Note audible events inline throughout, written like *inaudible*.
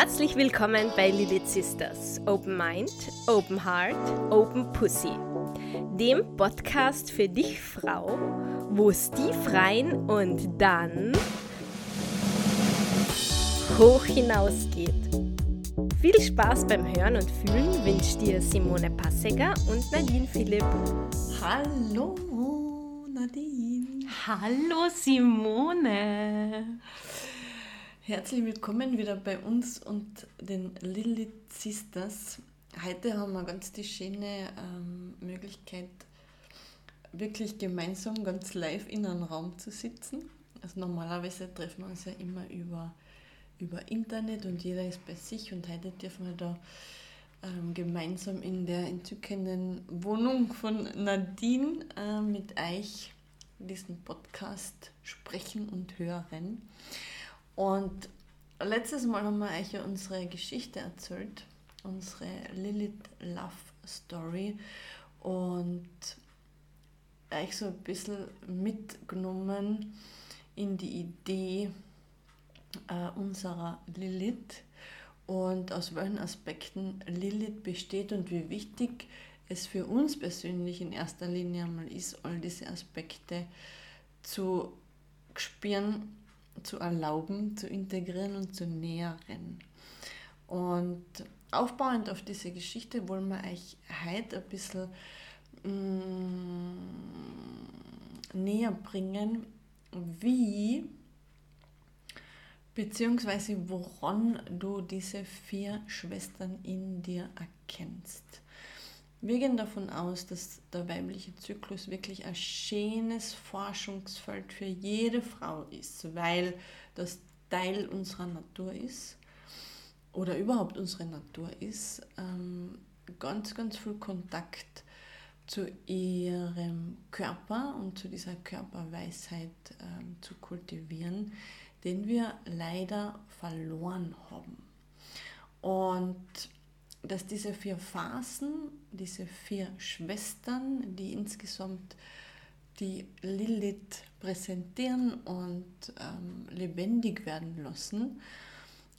Herzlich willkommen bei Lilith Sisters. Open Mind, Open Heart, Open Pussy. Dem Podcast für dich, Frau, wo es tief rein und dann hoch hinausgeht. Viel Spaß beim Hören und Fühlen wünscht dir Simone Passeger und Nadine Philipp. Hallo Nadine. Hallo Simone. Herzlich willkommen wieder bei uns und den Lilith Sisters. Heute haben wir ganz die schöne ähm, Möglichkeit, wirklich gemeinsam ganz live in einem Raum zu sitzen. Also normalerweise treffen wir uns ja immer über, über Internet und jeder ist bei sich und heute dürfen wir da ähm, gemeinsam in der entzückenden Wohnung von Nadine äh, mit euch diesen Podcast sprechen und hören. Und letztes Mal haben wir euch ja unsere Geschichte erzählt, unsere Lilith Love Story. Und euch so ein bisschen mitgenommen in die Idee äh, unserer Lilith. Und aus welchen Aspekten Lilith besteht und wie wichtig es für uns persönlich in erster Linie einmal ist, all diese Aspekte zu spüren zu erlauben, zu integrieren und zu nähren. Und aufbauend auf diese Geschichte wollen wir euch heute ein bisschen mm, näher bringen, wie beziehungsweise woran du diese vier Schwestern in dir erkennst. Wir gehen davon aus, dass der weibliche Zyklus wirklich ein schönes Forschungsfeld für jede Frau ist, weil das Teil unserer Natur ist oder überhaupt unsere Natur ist, ähm, ganz, ganz viel Kontakt zu ihrem Körper und zu dieser Körperweisheit ähm, zu kultivieren, den wir leider verloren haben. Und dass diese vier Phasen, diese vier Schwestern, die insgesamt die Lilith präsentieren und ähm, lebendig werden lassen,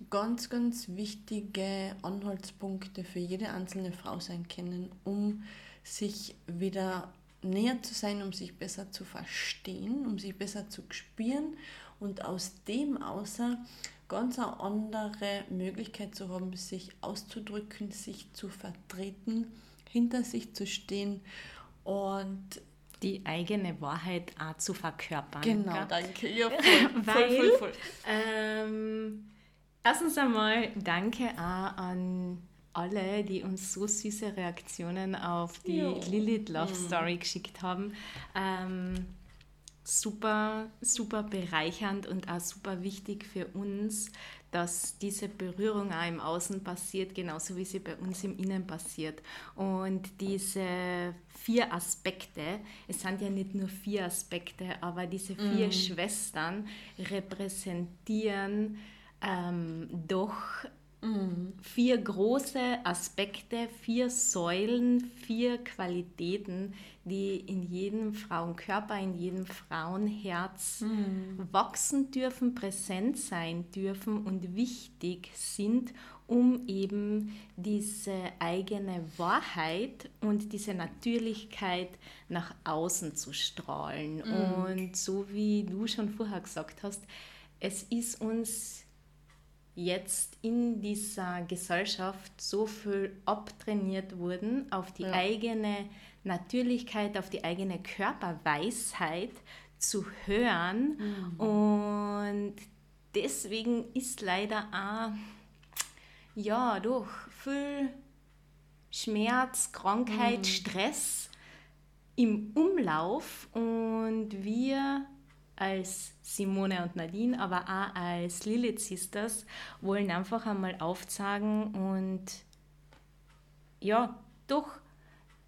ganz, ganz wichtige Anhaltspunkte für jede einzelne Frau sein können, um sich wieder näher zu sein, um sich besser zu verstehen, um sich besser zu spüren und aus dem außer ganz eine andere Möglichkeit zu haben, sich auszudrücken, sich zu vertreten, hinter sich zu stehen und die eigene Wahrheit auch zu verkörpern. Genau, gell? danke. Ja, *laughs* voll, Weil, voll, voll, voll. Ähm, erstens einmal danke auch an alle, die uns so süße Reaktionen auf die jo. Lilith Love mhm. Story geschickt haben. Ähm, super, super bereichernd und auch super wichtig für uns, dass diese Berührung auch im Außen passiert, genauso wie sie bei uns im Innen passiert. Und diese vier Aspekte, es sind ja nicht nur vier Aspekte, aber diese vier mm. Schwestern repräsentieren ähm, doch Mhm. Vier große Aspekte, vier Säulen, vier Qualitäten, die in jedem Frauenkörper, in jedem Frauenherz mhm. wachsen dürfen, präsent sein dürfen und wichtig sind, um eben diese eigene Wahrheit und diese Natürlichkeit nach außen zu strahlen. Mhm. Und so wie du schon vorher gesagt hast, es ist uns jetzt in dieser Gesellschaft so viel abtrainiert wurden auf die ja. eigene Natürlichkeit, auf die eigene Körperweisheit zu hören. Mhm. Und deswegen ist leider auch, ja, doch viel Schmerz, Krankheit, mhm. Stress im Umlauf und wir als Simone und Nadine, aber auch als Lilith Sisters wollen einfach einmal aufzeigen und ja, doch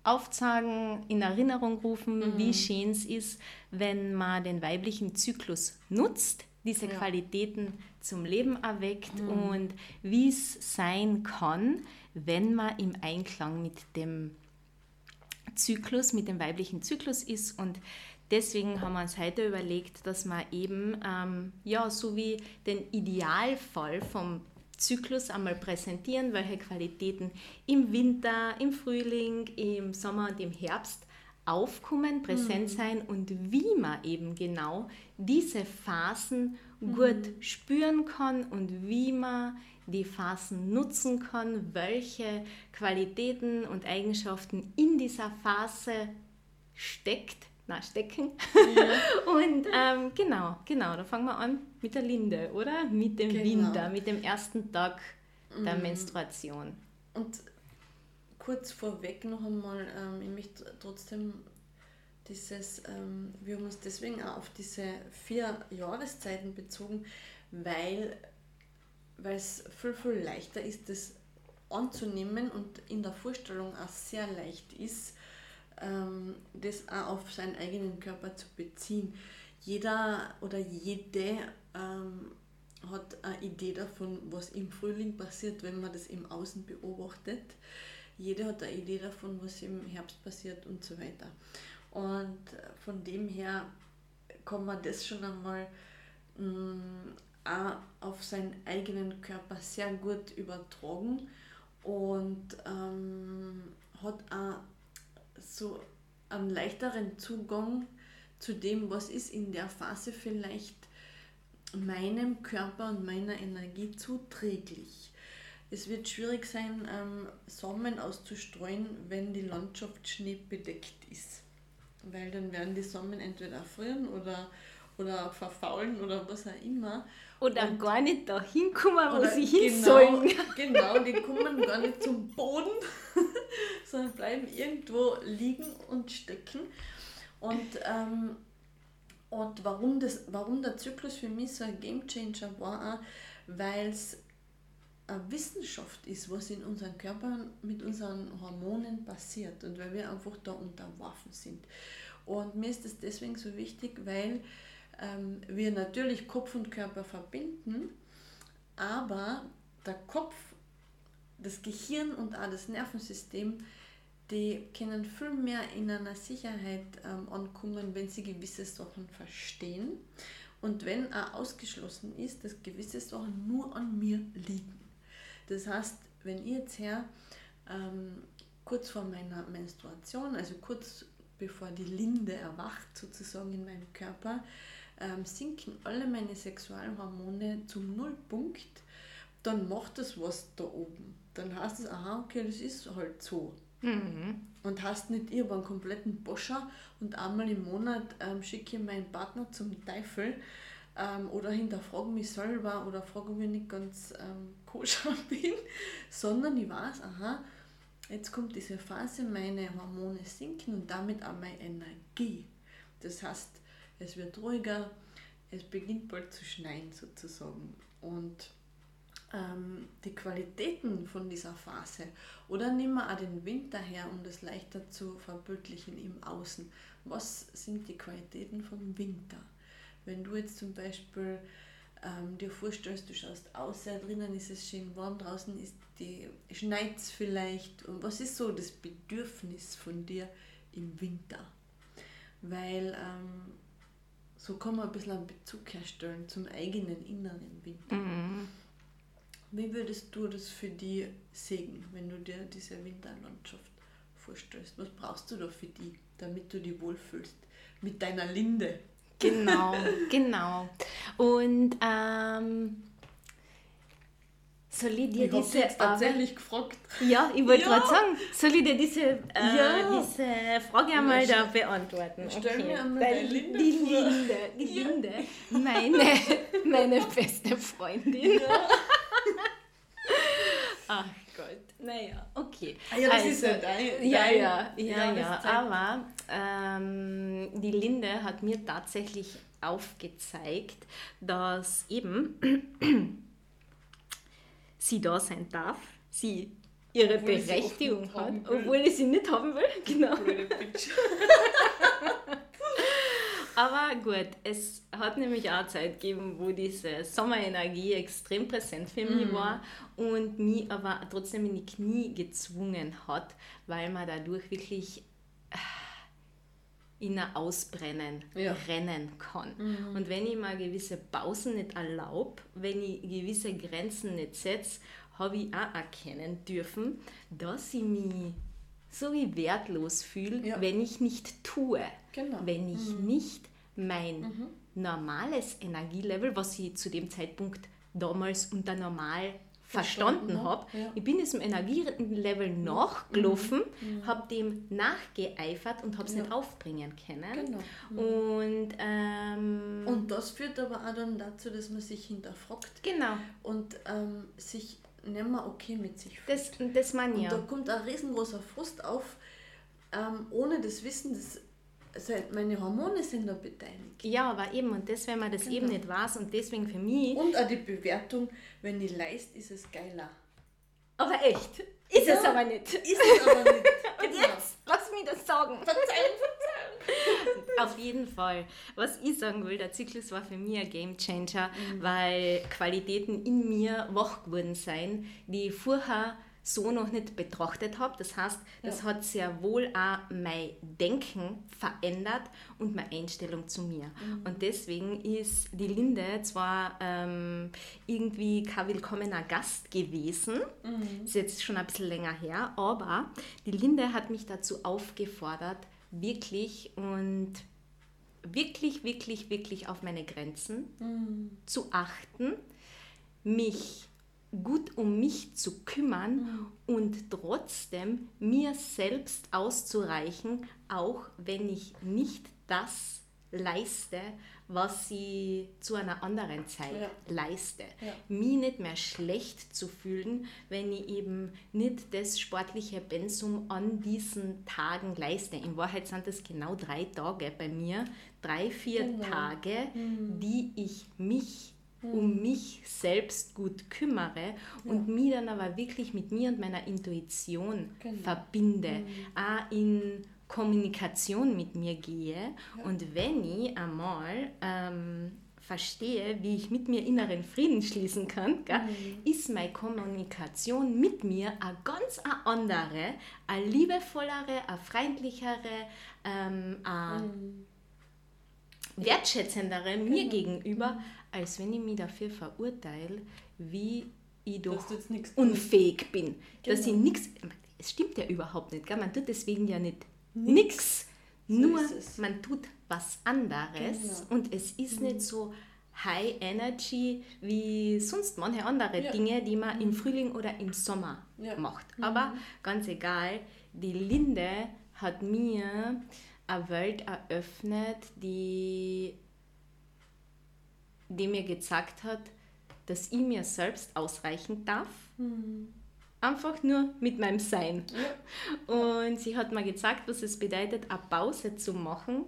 aufzeigen, in Erinnerung rufen, mhm. wie schön es ist, wenn man den weiblichen Zyklus nutzt, diese ja. Qualitäten zum Leben erweckt mhm. und wie es sein kann, wenn man im Einklang mit dem Zyklus, mit dem weiblichen Zyklus ist und deswegen haben wir uns heute überlegt, dass wir eben, ähm, ja, so wie den Idealfall vom Zyklus einmal präsentieren, welche Qualitäten im Winter, im Frühling, im Sommer und im Herbst aufkommen, präsent mhm. sein und wie man eben genau diese Phasen mhm. gut spüren kann und wie man die Phasen nutzen kann, welche Qualitäten und Eigenschaften in dieser Phase steckt, na, stecken. Ja. *laughs* und ähm, genau, genau, da fangen wir an mit der Linde, oder? Mit dem genau. Winter, mit dem ersten Tag der mhm. Menstruation. Und kurz vorweg noch einmal, ähm, ich möchte trotzdem dieses, ähm, wir haben uns deswegen auch auf diese vier Jahreszeiten bezogen, weil es viel, viel leichter ist, das anzunehmen und in der Vorstellung auch sehr leicht ist, ähm, das auch auf seinen eigenen Körper zu beziehen. Jeder oder jede ähm, hat eine Idee davon, was im Frühling passiert, wenn man das im Außen beobachtet. Jeder hat eine Idee davon, was im Herbst passiert und so weiter. Und von dem her kann man das schon einmal mh, mm, auch auf seinen eigenen Körper sehr gut übertragen und ähm, hat auch so einen leichteren Zugang zu dem, was ist in der Phase vielleicht meinem Körper und meiner Energie zuträglich. Es wird schwierig sein, ähm, Samen auszustreuen, wenn die Landschaft schneebedeckt ist. Weil dann werden die Samen entweder erfrieren oder, oder verfaulen oder was auch immer. Oder und gar nicht da hinkommen, wo sie hin genau, sollen. *laughs* Genau, die kommen gar nicht zum Boden, *laughs* sondern bleiben irgendwo liegen und stecken. Und, ähm, und warum, das, warum der Zyklus für mich so ein Gamechanger war, weil es eine Wissenschaft ist, was in unseren Körpern mit unseren Hormonen passiert und weil wir einfach da unterworfen sind. Und mir ist das deswegen so wichtig, weil ähm, wir natürlich Kopf und Körper verbinden, aber der Kopf, das Gehirn und auch das Nervensystem, die können viel mehr in einer Sicherheit ähm, ankommen, wenn sie gewisse Sachen verstehen und wenn auch ausgeschlossen ist, dass gewisse Sachen nur an mir liegen. Das heißt, wenn ich jetzt her ähm, kurz vor meiner Menstruation, also kurz bevor die Linde erwacht sozusagen in meinem Körper, ähm, sinken alle meine Sexualhormone zum Nullpunkt, dann macht das was da oben. Dann heißt es, aha, okay, das ist halt so. Mhm. Und hast nicht, ich habe einen kompletten Boscher und einmal im Monat ähm, schicke ich meinen Partner zum Teufel ähm, oder hinterfrage mich selber oder frage, ob ich nicht ganz ähm, koscher *laughs* bin, sondern ich weiß, aha, jetzt kommt diese Phase, meine Hormone sinken und damit auch meine Energie. Das heißt, es wird ruhiger, es beginnt bald zu schneien sozusagen. Und ähm, die Qualitäten von dieser Phase, oder nehmen wir auch den Winter her, um das leichter zu verbildlichen im Außen. Was sind die Qualitäten vom Winter? Wenn du jetzt zum Beispiel ähm, dir vorstellst, du schaust aus, drinnen ist es schön warm, draußen ist die schneit es vielleicht. Und was ist so das Bedürfnis von dir im Winter? Weil ähm, so kann man ein bisschen einen Bezug herstellen zum eigenen inneren Winter. Mhm. Wie würdest du das für dich sehen, wenn du dir diese Winterlandschaft vorstellst? Was brauchst du da für die, damit du dich wohlfühlst? Mit deiner Linde. Genau, *laughs* genau. Und ähm, soll ich dir ich diese jetzt tatsächlich gefragt. Ja, ich wollte ja. gerade sagen, soll ich dir diese, äh, ja. diese Frage einmal da beantworten? Stell okay. mir einmal die Linde Die Linde, die ja. Linde meine, *laughs* meine beste Freundin. *laughs* Ach Gott, naja, okay. Ah ja, das also, ist ja dein, Ja, ja, ja, ja, aber ähm, die Linde hat mir tatsächlich aufgezeigt, dass eben sie da sein darf, sie ihre obwohl Berechtigung sie hat, obwohl ich sie nicht haben will. *laughs* Genau. *laughs* Aber gut, es hat nämlich auch Zeit gegeben, wo diese Sommerenergie extrem präsent für mich mm. war und mich aber trotzdem in die Knie gezwungen hat, weil man dadurch wirklich in ein Ausbrennen Ja. rennen kann. Mhm. Und wenn ich mir gewisse Pausen nicht erlaube, wenn ich gewisse Grenzen nicht setze, habe ich auch erkennen dürfen, dass ich mich so wie wertlos fühle, Ja. wenn ich nicht tue. Genau. Wenn ich nicht mein normales Energielevel, was ich zu dem Zeitpunkt damals unter normal verstanden Verstanden habe, hab, ja. ich bin diesem Energielevel nachgelaufen, habe dem nachgeeifert und habe es Ja. nicht aufbringen können. Genau. Und ähm, Und das führt aber auch dann dazu, dass man sich hinterfragt genau, und ähm, sich nicht mehr okay mit sich fühlt. das, das meine ich Und da ja. kommt ein riesengroßer Frust auf, ähm, ohne das Wissen, dass meine Hormone sind da beteiligt. Ja, aber eben, und das, wenn man das eben Genau. nicht weiß und deswegen für mich. Und auch die Bewertung, wenn ich leist, ist es geiler. Aber echt, ist Ja. es aber nicht. Ist es aber nicht. *laughs* Und jetzt, lass mich das sagen. Verzeihen, *laughs* Auf jeden Fall. Was ich sagen will, der Zyklus war für mich ein Game Changer, weil Qualitäten in mir wach geworden sind, die ich vorher so noch nicht betrachtet habe. Das heißt, das Ja. hat sehr wohl auch mein Denken verändert und meine Einstellung zu mir. Und deswegen ist die Linde zwar ähm, irgendwie kein willkommener Gast gewesen, ist jetzt schon ein bisschen länger her, aber die Linde hat mich dazu aufgefordert, wirklich und wirklich, wirklich, wirklich auf meine Grenzen zu achten, mich gut um mich zu kümmern und trotzdem mir selbst auszureichen, auch wenn ich nicht das leiste, was ich zu einer anderen Zeit Ja. leiste. Ja. Mich nicht mehr schlecht zu fühlen, wenn ich eben nicht das sportliche Pensum an diesen Tagen leiste. In Wahrheit sind es genau drei Tage bei mir, drei, vier Genau. Tage, die ich mich um mich selbst gut kümmere und mich dann aber wirklich mit mir und meiner Intuition Genau. verbinde, auch in Kommunikation mit mir gehe und wenn ich einmal ähm, verstehe, wie ich mit mir inneren Frieden schließen kann, gell, ist meine Kommunikation mit mir eine ganz eine andere, eine liebevollere, eine freundlichere, ähm, eine wertschätzendere mir gegenüber, als wenn ich mich dafür verurteile, wie ich doch unfähig bin. Dass ich Genau. nichts. Es stimmt ja überhaupt nicht. Gell? Man tut deswegen ja nicht nichts. So Nur man tut was anderes Genau. und es ist nicht so High Energy wie sonst manche andere Ja. Dinge, die man im Frühling oder im Sommer Ja. macht. Aber ganz egal, die Linde hat mir eine Welt eröffnet, die, die mir gezeigt hat, dass ich mir selbst ausreichen darf. Einfach nur mit meinem Sein. Ja. Und sie hat mir gezeigt, was es bedeutet, eine Pause zu machen,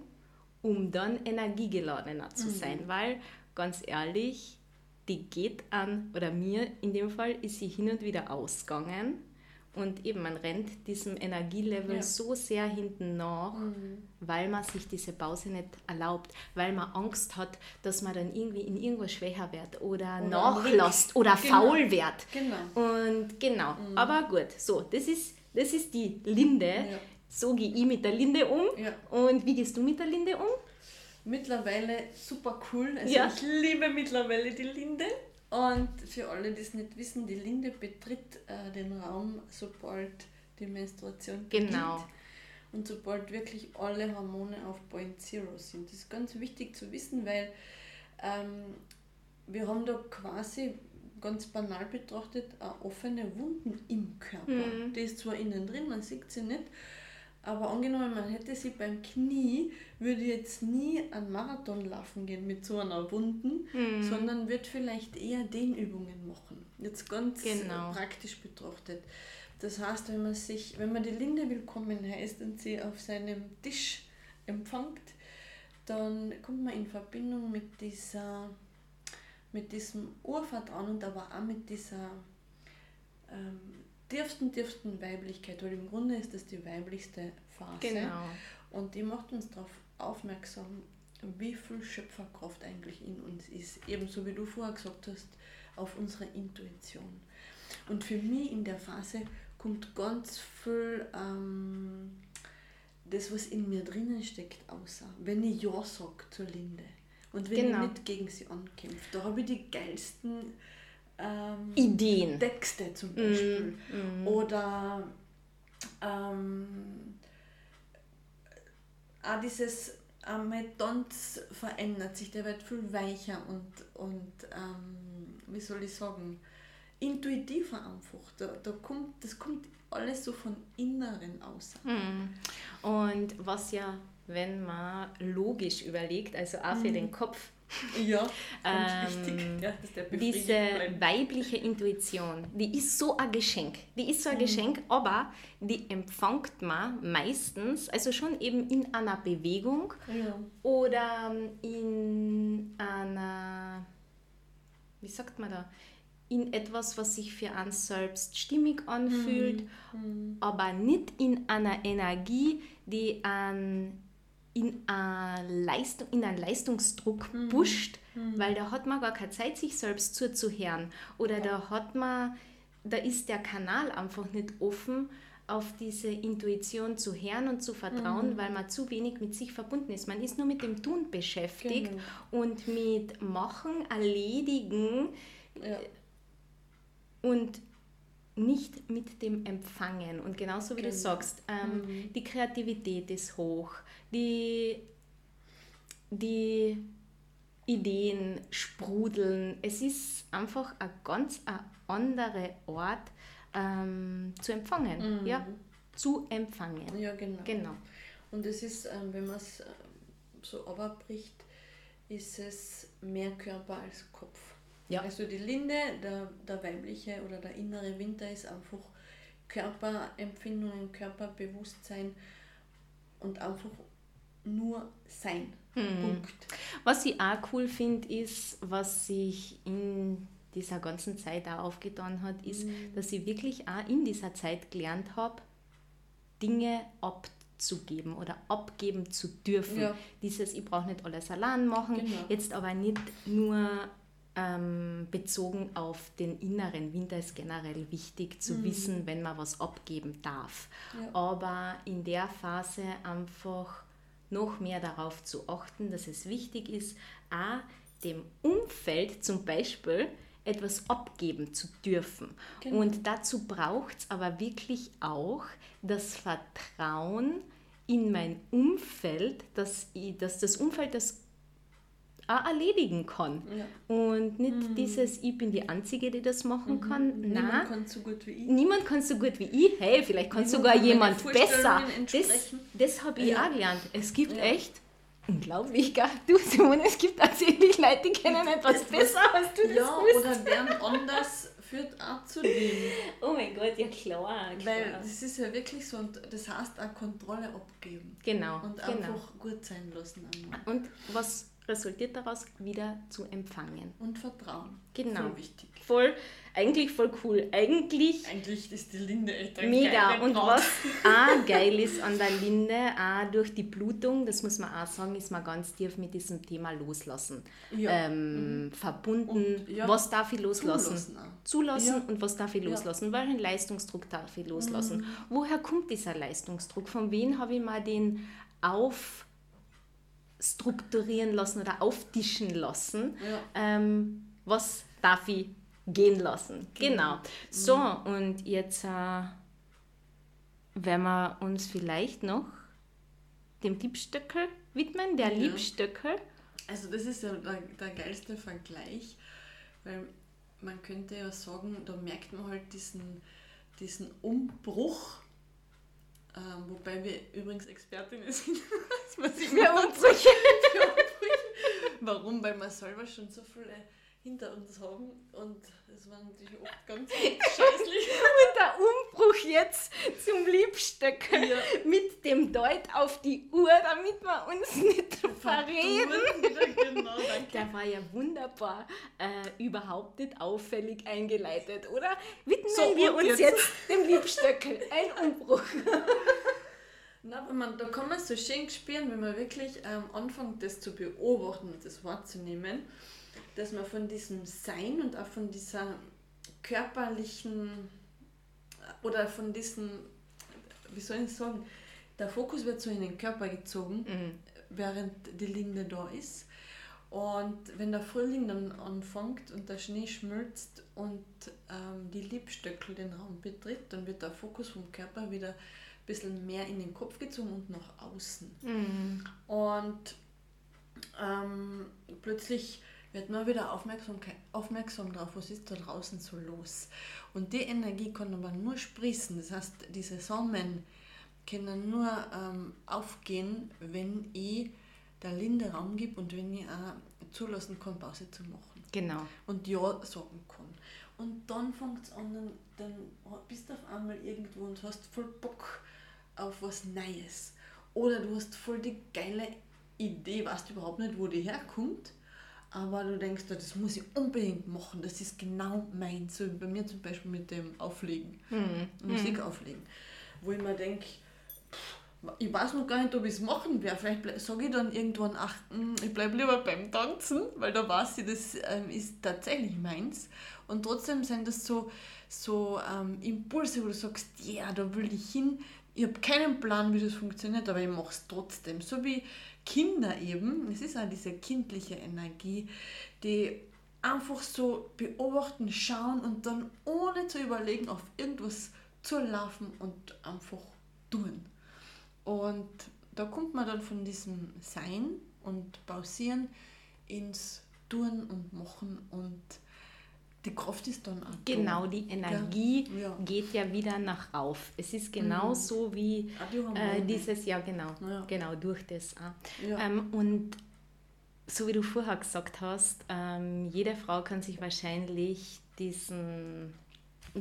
um dann energiegeladener zu sein. Weil, ganz ehrlich, die geht an, oder mir in dem Fall ist sie hin und wieder ausgegangen. Und eben, man rennt diesem Energielevel Ja. so sehr hinten nach, weil man sich diese Pause nicht erlaubt, weil man Angst hat, dass man dann irgendwie in irgendwas schwächer wird oder, Oder nachlässt oder Genau. faul wird. Genau. Und genau, aber gut, so, das ist, das ist die Linde. Ja. So gehe ich mit der Linde um. Ja. Und wie gehst du mit der Linde um? Mittlerweile super cool. Also Ja. ich liebe mittlerweile die Linde. Und für alle, die es nicht wissen, die Linde betritt äh, den Raum, sobald die Menstruation Genau. beginnt. Und sobald wirklich alle Hormone auf Point Zero sind. Das ist ganz wichtig zu wissen, weil ähm, wir haben da quasi ganz banal betrachtet eine offene Wunden im Körper. Mhm. Die ist zwar innen drin, man sieht sie nicht, aber angenommen, man hätte sie beim Knie, würde jetzt nie einen Marathon laufen gehen mit so einer Wunden, Mhm. sondern wird vielleicht eher Dehnübungen machen. Jetzt ganz Genau. praktisch betrachtet. Das heißt, wenn man sich, wenn man die Linde willkommen heißt und sie auf seinem Tisch empfängt, dann kommt man in Verbindung mit dieser, mit diesem Urvertrauen und aber auch mit dieser ähm, tiefsten, tiefsten Weiblichkeit, weil im Grunde ist das die weiblichste Phase. Genau. Und die macht uns darauf aufmerksam, wie viel Schöpferkraft eigentlich in uns ist. Ebenso wie du vorher gesagt hast, auf unsere Intuition. Und für mich in der Phase kommt ganz viel ähm, das, was in mir drinnen steckt, außer. Wenn ich Ja sage zur Linde und wenn genau. ich nicht gegen sie ankämpfe, da habe ich die geilsten ähm, Ideen. Texte zum Beispiel. Mm, mm. Oder ähm, auch dieses ähm, Tanz verändert sich, der wird viel weicher und, und ähm, wie soll ich sagen, intuitiver einfach. Da, da kommt, das kommt alles so von Inneren aus. Hm. Und was ja, wenn man logisch überlegt, also auch für hm. den Kopf, ja, ähm, ja diese weibliche Intuition, die ist so ein Geschenk. Die ist so ein mhm. Geschenk, aber die empfängt man meistens, also schon eben in einer Bewegung ja. oder in einer, wie sagt man da, in etwas, was sich für einen selbst stimmig anfühlt, mhm. aber nicht in einer Energie, die an in, einen Leistung, in einen Leistungsdruck mhm. pusht, mhm. weil da hat man gar keine Zeit, sich selbst zuzuhören. Oder ja. da hat man, da ist der Kanal einfach nicht offen, auf diese Intuition zu hören und zu vertrauen, mhm. weil man zu wenig mit sich verbunden ist. Man ist nur mit dem Tun beschäftigt genau. und mit Machen, Erledigen. Ja und nicht mit dem Empfangen. Und genauso wie genau. du sagst, ähm, mhm. die Kreativität ist hoch, die, die Ideen sprudeln. Es ist einfach ein ganz anderer Ort ähm, zu empfangen. Mhm. Ja, zu empfangen. Ja, genau. genau. Und es ist, ähm, wenn man es äh, so abbricht, ist es mehr Körper als Kopf. Ja. Also die Linde, der, der weibliche oder der innere Winter ist einfach Körperempfindungen, Körperbewusstsein und einfach nur sein. Mhm. Punkt. Was ich auch cool finde, ist, was sich in dieser ganzen Zeit auch aufgetan hat, ist, mhm. dass ich wirklich auch in dieser Zeit gelernt habe, Dinge abzugeben oder abgeben zu dürfen. Ja. Dieses, ich brauche nicht alles allein machen, genau. jetzt aber nicht nur ähm, bezogen auf den inneren Winter ist generell wichtig zu mhm. wissen, wenn man was abgeben darf. Ja. Aber in der Phase einfach noch mehr darauf zu achten, dass es wichtig ist, a, dem Umfeld zum Beispiel etwas abgeben zu dürfen. Genau. Und dazu braucht es aber wirklich auch das Vertrauen in mein Umfeld, dass, ich, dass das Umfeld das auch erledigen kann. Ja. Und nicht mhm. dieses, ich bin die Einzige, die das machen mhm. kann. Niemand Nein. kann so gut wie ich. Niemand kann so gut wie ich. Hey, vielleicht kann Niemand sogar kann jemand besser. Das, das habe ich ja. auch gelernt. Es gibt ja. echt unglaublich, gar du Simone, es gibt tatsächlich Leute, die kennen etwas besser als du das Ja, bist. oder werden anders führt auch zu dem. *laughs* Oh mein Gott, ja klar. klar. Weil das ist ja wirklich so und das heißt auch Kontrolle abgeben. Genau. Und genau. einfach gut sein lassen. Und was resultiert daraus wieder zu empfangen. Und Vertrauen. Genau. Voll wichtig. Voll, eigentlich voll cool. Eigentlich, eigentlich ist die Linde echt ein Mega. Und was *laughs* auch geil ist an der Linde, auch durch die Blutung, das muss man auch sagen, ist man ganz tief mit diesem Thema Loslassen ja. ähm, mhm. verbunden. Und, ja. Was darf ich loslassen? Zulassen, Zulassen ja. und was darf ich loslassen? Welchen Leistungsdruck darf ich loslassen? Mhm. Woher kommt dieser Leistungsdruck? Von wem habe ich mal den auf strukturieren lassen oder auftischen lassen. Ja. Ähm, was darf ich gehen lassen? Genau. genau. So, mhm. und jetzt äh, werden wir uns vielleicht noch dem Liebstöckel widmen, der ja. Liebstöckel. Also das ist ja der, der geilste Vergleich, weil man könnte ja sagen, da merkt man halt diesen, diesen Umbruch ähm, wobei wir übrigens Expertinnen sind, *laughs* das muss ich mir unsicher. *laughs* Warum? Weil wir selber schon so viele hinter uns haben und das war natürlich oft ganz, *laughs* scheißlich. und der Umbruch jetzt zum Liebstöcker ja. mit dem Deut auf die Uhr, damit wir uns nicht verreden. Genau, der war ja wunderbar, äh, überhaupt nicht auffällig eingeleitet, oder? Widmen so, wir uns jetzt, jetzt dem Liebstöckel. Ein Umbruch. Na, wenn man, da kann man so schön spüren, wenn man wirklich ähm, anfängt, das zu beobachten und das wahrzunehmen dass man von diesem Sein und auch von dieser körperlichen oder von diesem, wie soll ich sagen, der Fokus wird so in den Körper gezogen, Mhm. während die Linde da ist. Und wenn der Frühling dann anfängt und der Schnee schmilzt und ähm, die Liebstöckel den Raum betritt, dann wird der Fokus vom Körper wieder ein bisschen mehr in den Kopf gezogen und nach außen. Mhm. Und ähm, plötzlich wird man wieder aufmerksam, aufmerksam drauf, was ist da draußen so los. Und die Energie kann aber nur sprießen. Das heißt, diese Samen können nur ähm, aufgehen, wenn ich der Linde Raum gebe und wenn ich auch zulassen kann, Pause zu machen Genau. und Ja sagen kann. Und dann fängt es an, dann, dann bist du auf einmal irgendwo und hast voll Bock auf was Neues. Oder du hast voll die geile Idee, weißt überhaupt nicht, wo die herkommt, aber du denkst, "Ja, das muss ich unbedingt machen, das ist genau meins. So wie bei mir zum Beispiel mit dem Auflegen, Mhm. Musik auflegen, wo ich mir denke, ich weiß noch gar nicht, ob ich es machen werde. Vielleicht sage ich dann irgendwann, ach, mm, ich bleibe lieber beim Tanzen, weil da weiß ich, das ähm, ist tatsächlich meins. Und trotzdem sind das so, so ähm, Impulse, wo du sagst, ja, da will ich hin. Ich habe keinen Plan, wie das funktioniert, aber ich mache es trotzdem. So wie Kinder eben, es ist auch diese kindliche Energie, die einfach so beobachten, schauen und dann ohne zu überlegen auf irgendwas zu laufen und einfach tun. Und da kommt man dann von diesem Sein und Pausieren ins Tun und Machen und die Kraft ist dann auch. Genau, die Energie Ja. geht ja wieder nach auf. Es ist genauso wie die haben äh, dieses, ja genau, Ja. genau, durch das. Ja. Ähm, und so wie du vorher gesagt hast, ähm, jede Frau kann sich wahrscheinlich diesen,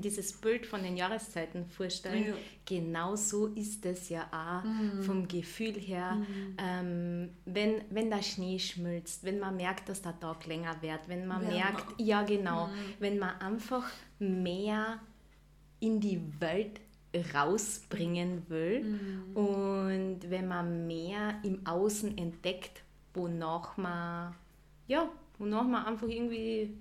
dieses Bild von den Jahreszeiten vorstellen. Ja. Genau so ist es ja auch Mhm. vom Gefühl her. Ähm, wenn, wenn der Schnee schmilzt, wenn man merkt, dass der Tag länger wird, wenn man Wärmer. merkt, ja genau, wenn man einfach mehr in die Welt rausbringen will und wenn man mehr im Außen entdeckt, wonach man, ja, wonach man einfach irgendwie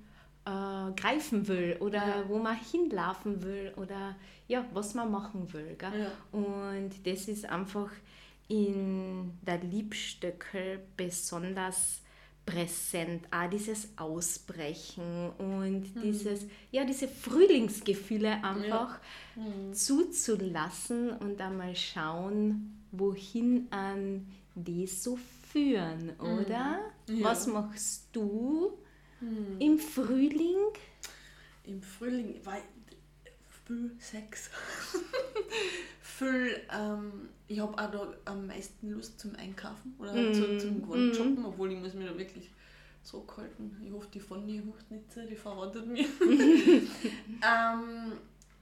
äh, greifen will oder Ja. wo man hinlaufen will oder ja, was man machen will. Gell? Ja. Und das ist einfach in der Liebstöckel besonders präsent, auch dieses Ausbrechen und dieses, ja, diese Frühlingsgefühle einfach zuzulassen und einmal schauen, wohin an die so führen, oder? Ja. Was machst du im Frühling? Im Frühling viel Sex. viel, ähm, ich habe auch da am meisten Lust zum Einkaufen oder Mm, zu, zum mm. shoppen, obwohl ich muss mich da wirklich zurückhalten. Ich hoffe, die Fanny so, die verratet mir. *laughs* ähm,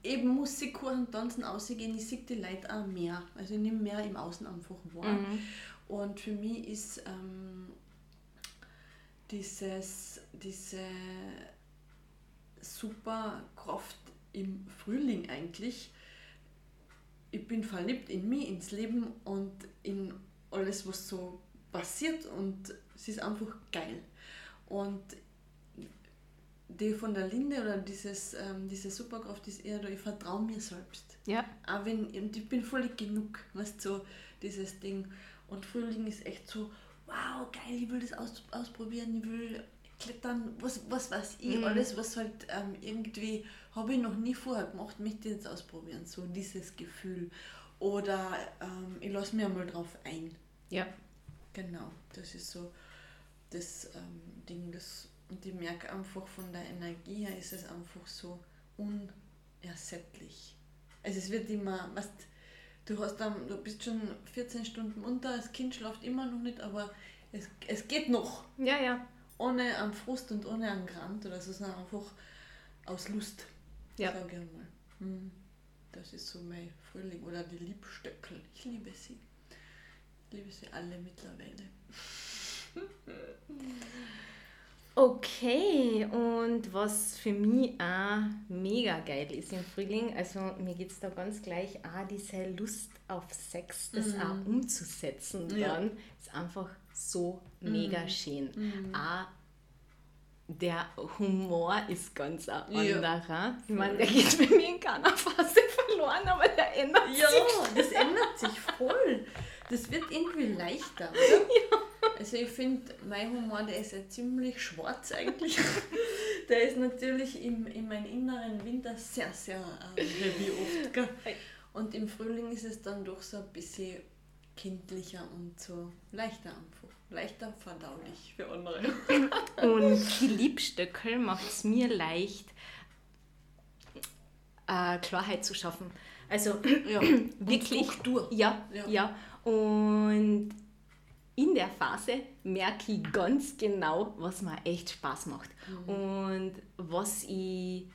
eben Musik hören, tanzen, ausgehen, ich sehe die Leute auch mehr. Also ich nehme mehr im Außen einfach wahr. Mhm. Und für mich ist ähm, dieses, diese super Kraft im Frühling eigentlich. Ich bin verliebt in mich, ins Leben und in alles, was so passiert und es ist einfach geil. Und die von der Linde oder dieses, ähm, diese Superkraft ist eher ich vertraue mir selbst. Ja, Auch wenn, und ich bin völlig genug, weißt du, so dieses Ding. Und Frühling ist echt so, wow, geil, ich will das aus, ausprobieren, ich will klettern, was, was weiß ich, Mhm. alles, was halt ähm, irgendwie, habe ich noch nie vorher gemacht, möchte jetzt ausprobieren, so dieses Gefühl. Oder ähm, ich lasse mich einmal drauf ein. ja. Genau, das ist so das ähm, Ding, das, und ich merke einfach von der Energie her ist es einfach so unersättlich. Also es wird immer, weißt, du hast dann, du bist schon 14 Stunden unter, das Kind schläft immer noch nicht, aber es, es geht noch. Ja, ja. Ohne einen Frust und ohne einen Grant oder so, sondern einfach aus Lust, Ja. sag ich einmal. Hm. Das ist so mein Frühling oder die Liebstöckel. Ich liebe sie. Ich liebe sie alle mittlerweile. *laughs* Okay, und was für mich auch mega geil ist im Frühling, also mir geht es da ganz gleich auch diese Lust auf Sex, das Mhm. auch umzusetzen Ja. dann, ist einfach so mega schön. Mhm. Auch der Humor ist ganz ein anderer. Ja. Ich meine, der geht bei mir in keiner Phase *laughs* verloren, aber der ändert ja, sich. Ja, das ändert sich voll. Das wird irgendwie leichter, *laughs* oder? Ja. Also ich finde, mein Humor, der ist ja ziemlich schwarz eigentlich. *laughs* der ist natürlich im, in meinem inneren Winter sehr, sehr äh, heavy oft. Gell? Und im Frühling ist es dann doch so ein bisschen kindlicher und so leichter einfach. Leichter verdaulich für andere. *laughs* und die Liebstöckel macht es mir leicht, äh, Klarheit zu schaffen. Also ja. *clears throat* wirklich. Ja, ja, ja. Und in der Phase merke ich ganz genau, was mir echt Spaß macht. Mhm. Und was ich,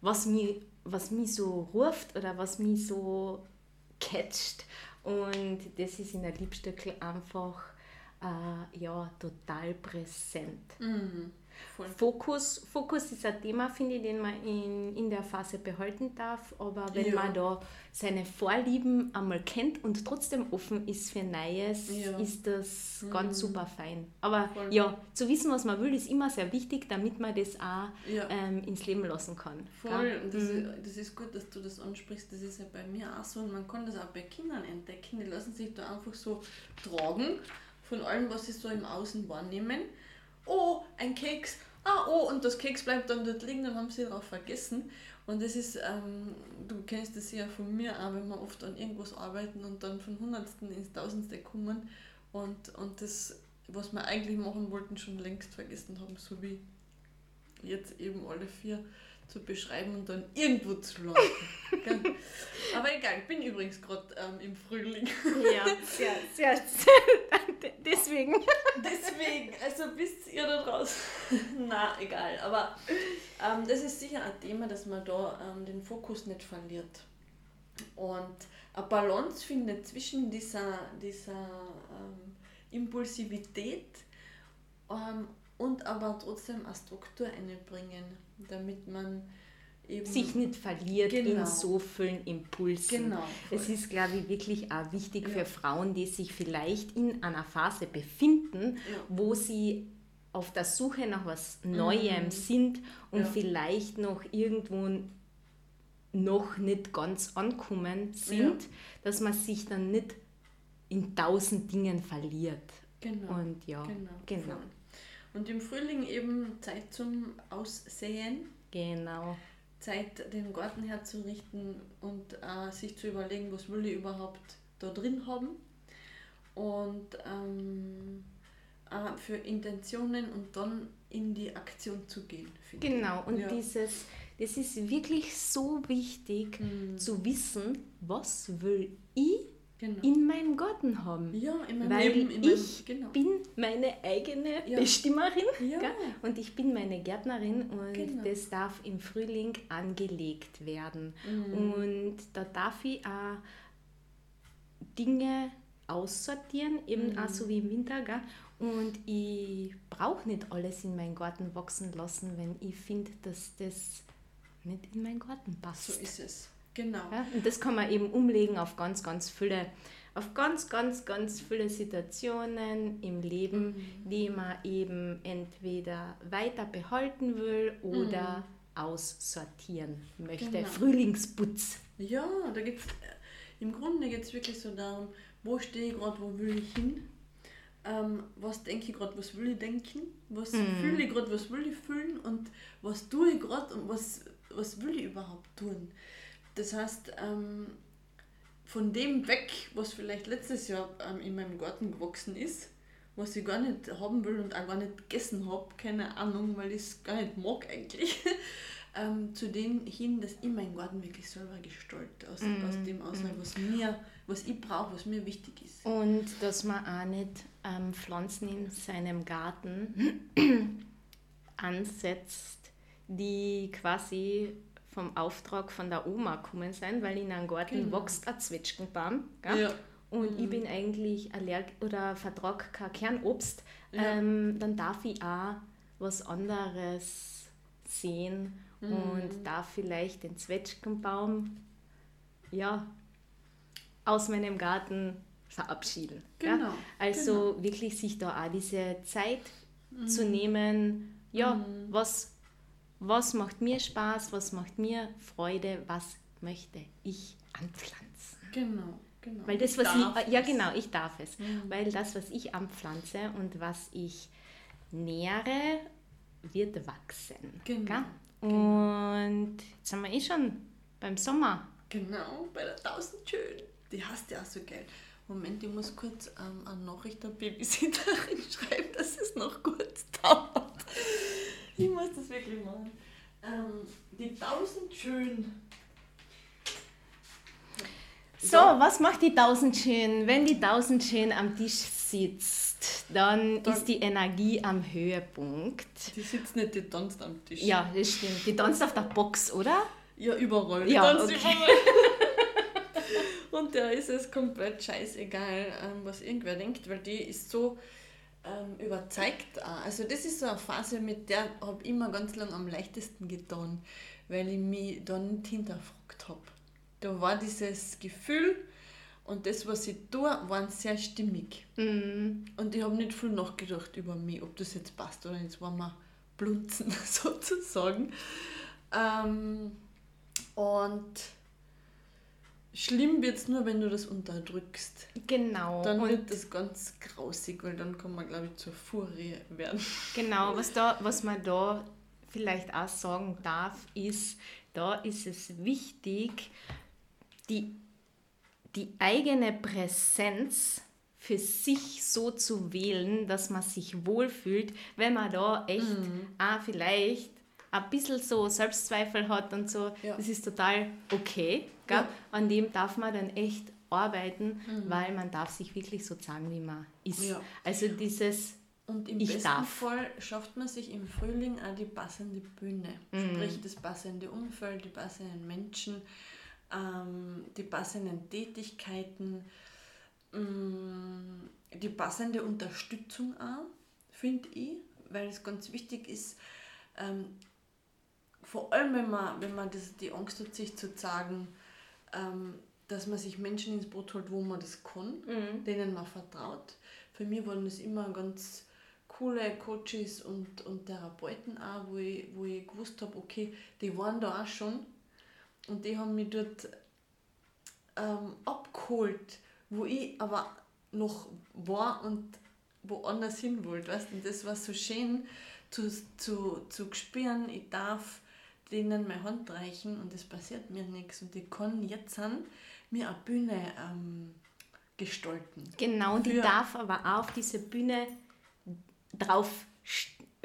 was mich, was mich so ruft oder was mich so catcht. Und das ist in der Liebstöckel einfach äh, ja, total präsent. Mhm. Fokus, Fokus ist ein Thema, finde ich, den man in, in der Phase behalten darf. Aber wenn ja. man da seine Vorlieben einmal kennt und trotzdem offen ist für Neues, ja. ist das mhm. ganz super fein. Aber Voll. ja, zu wissen, was man will, ist immer sehr wichtig, damit man das auch ja. ähm, ins Leben lassen kann. Voll, und das, mhm. ist, das ist gut, dass du das ansprichst. Das ist ja bei mir auch so und man kann das auch bei Kindern entdecken. Die lassen sich da einfach so tragen von allem, was sie so im Außen wahrnehmen oh, ein Keks, ah, oh, und das Keks bleibt dann dort liegen, dann haben sie darauf vergessen. Und das ist, ähm, du kennst das ja von mir auch, wenn wir oft an irgendwas arbeiten und dann von Hundertsten ins Tausendste kommen und, und das, was wir eigentlich machen wollten, schon längst vergessen haben, so wie jetzt eben alle vier zu beschreiben und dann irgendwo zu laufen. *laughs* Aber egal, ich bin übrigens gerade ähm, im Frühling. Ja, sehr, sehr, *laughs* sehr, deswegen. Deswegen, also wisst ihr da draußen. *laughs* Na, egal. Aber ähm, das ist sicher ein Thema, dass man da ähm, den Fokus nicht verliert. Und eine Balance findet zwischen dieser, dieser ähm, Impulsivität ähm, und aber trotzdem eine Struktur einbringen, damit man eben sich nicht verliert genau. in so vielen Impulsen. Genau, es ist, glaube ich, wirklich auch wichtig ja. für Frauen, die sich vielleicht in einer Phase befinden, ja. wo sie auf der Suche nach was Neuem mhm. sind und ja. vielleicht noch irgendwo noch nicht ganz ankommen sind, dass man sich dann nicht in tausend Dingen verliert. Genau. Und ja, genau. genau. Und im Frühling eben Zeit zum Aussäen. Genau. Zeit, den Garten herzurichten und äh, sich zu überlegen, was will ich überhaupt da drin haben. Und ähm, äh, für Intentionen und dann in die Aktion zu gehen. Genau, und ja. dieses, das ist wirklich so wichtig mhm. zu wissen, was will ich genau. in meinem Garten haben. Ja, in meinem Weil Leben. Ich meinem, genau. bin meine eigene ja. Bestimmerin ja. und ich bin meine Gärtnerin und genau. das darf im Frühling angelegt werden. Mhm. Und da darf ich auch Dinge aussortieren, eben mhm. auch so wie im Winter. Gell? Und ich brauche nicht alles in meinen Garten wachsen lassen, wenn ich finde, dass das nicht in meinen Garten passt. So ist es. Genau. Ja, und das kann man eben umlegen auf ganz, ganz viele, auf ganz, ganz, ganz viele Situationen im Leben, mhm. die man eben entweder weiter behalten will oder mhm. aussortieren möchte. Genau. Frühlingsputz. Ja, da geht's, äh, im Grunde geht es wirklich so darum, wo stehe ich gerade, wo will ich hin? Ähm, was denke ich gerade, was will ich denken? Was mhm. fühle ich gerade, was will ich fühlen? Und was tue ich gerade und was, was will ich überhaupt tun? Das heißt, ähm, von dem weg, was vielleicht letztes Jahr ähm, in meinem Garten gewachsen ist, was ich gar nicht haben will und auch gar nicht gegessen habe, keine Ahnung, weil ich es gar nicht mag eigentlich, *laughs* ähm, zu dem hin, dass ich meinen Garten wirklich selber gestalte, aus, mm. aus dem aus, mm. was mir, was ich brauche, was mir wichtig ist. Und dass man auch nicht ähm, Pflanzen in seinem Garten *clears throat* ansetzt, die quasi vom Auftrag von der Oma gekommen sein, weil in einem Garten genau. wächst ein Zwetschgenbaum. Ja. Und mhm. ich bin eigentlich allerg oder vertrag kein Kernobst, ja. ähm, dann darf ich auch was anderes sehen mhm. und darf vielleicht den Zwetschgenbaum ja, aus meinem Garten verabschieden. Genau. Ja? Also genau. wirklich sich da auch diese Zeit mhm. zu nehmen, Ja, mhm. was, was macht mir Spaß, was macht mir Freude, was möchte ich anpflanzen. Genau. Genau. Weil das, was ich, ich ja genau, ich darf es. Mhm. Weil das, was ich anpflanze und was ich nähere, wird wachsen. Genau. genau. Und jetzt sind wir eh schon beim Sommer. Genau, bei der 1000 schön. Die hast du ja auch so geil. Moment, ich muss kurz ähm, eine Nachricht der Babysitterin *laughs* schreiben, dass es noch kurz dauert. *laughs* Ich muss das wirklich machen. Ähm, die 1000 schön so, was macht die Tausendschön? Wenn die Tausendschön am Tisch sitzt, dann, dann, ist die Energie am Höhepunkt. Die sitzt nicht, die tanzt am Tisch. Ja, das stimmt. Die tanzt auf der Box, oder? Ja, überall. Die ja, tanzt okay. überall. *laughs* Und da ist es komplett scheißegal, ähm, was irgendwer denkt, weil die ist so ähm, überzeugt. Also das ist so eine Phase, mit der habe ich immer ganz lange am leichtesten getan, weil ich mich da nicht hinterfragt habe da war dieses Gefühl und das, was ich tue, waren sehr stimmig. Mhm. Und ich habe nicht viel nachgedacht über mich, ob das jetzt passt oder jetzt waren wir blunzen *laughs* sozusagen. Ähm, und schlimm wird es nur, wenn du das unterdrückst. Genau. Dann und wird das ganz grausig, weil dann kann man, glaube ich, zur Furie werden. Genau, *laughs* was, da, was man da vielleicht auch sagen darf, ist, da ist es wichtig, die, die eigene Präsenz für sich so zu wählen, dass man sich wohlfühlt, wenn man da echt mhm. auch vielleicht ein bisschen so Selbstzweifel hat und so, ja. das ist total okay. Ja. An dem darf man dann echt arbeiten, mhm. weil man darf sich wirklich so zeigen, wie man ist. Ja. Also dieses und im ich besten darf. Fall schafft man sich im Frühling auch die passende Bühne, mhm. sprich das passende Umfeld, die passenden Menschen, ähm, die passenden Tätigkeiten, ähm, die passende Unterstützung auch, finde ich, weil es ganz wichtig ist, ähm, vor allem wenn man, wenn man das, die Angst hat, sich zu sagen, ähm, dass man sich Menschen ins Boot holt, wo man das kann, mhm. denen man vertraut. Für mich waren das immer ganz coole Coaches und, und Therapeuten auch, wo ich, wo ich gewusst habe, okay, die waren da auch schon und die haben mich dort ähm, abgeholt, wo ich aber noch war und woanders hin wollte. Weißt? Und das war so schön zu, zu, zu spüren, ich darf denen meine Hand reichen und es passiert mir nichts. Und ich kann jetzt an mir eine Bühne ähm, gestalten. Genau, die darf aber auch auf diese Bühne drauf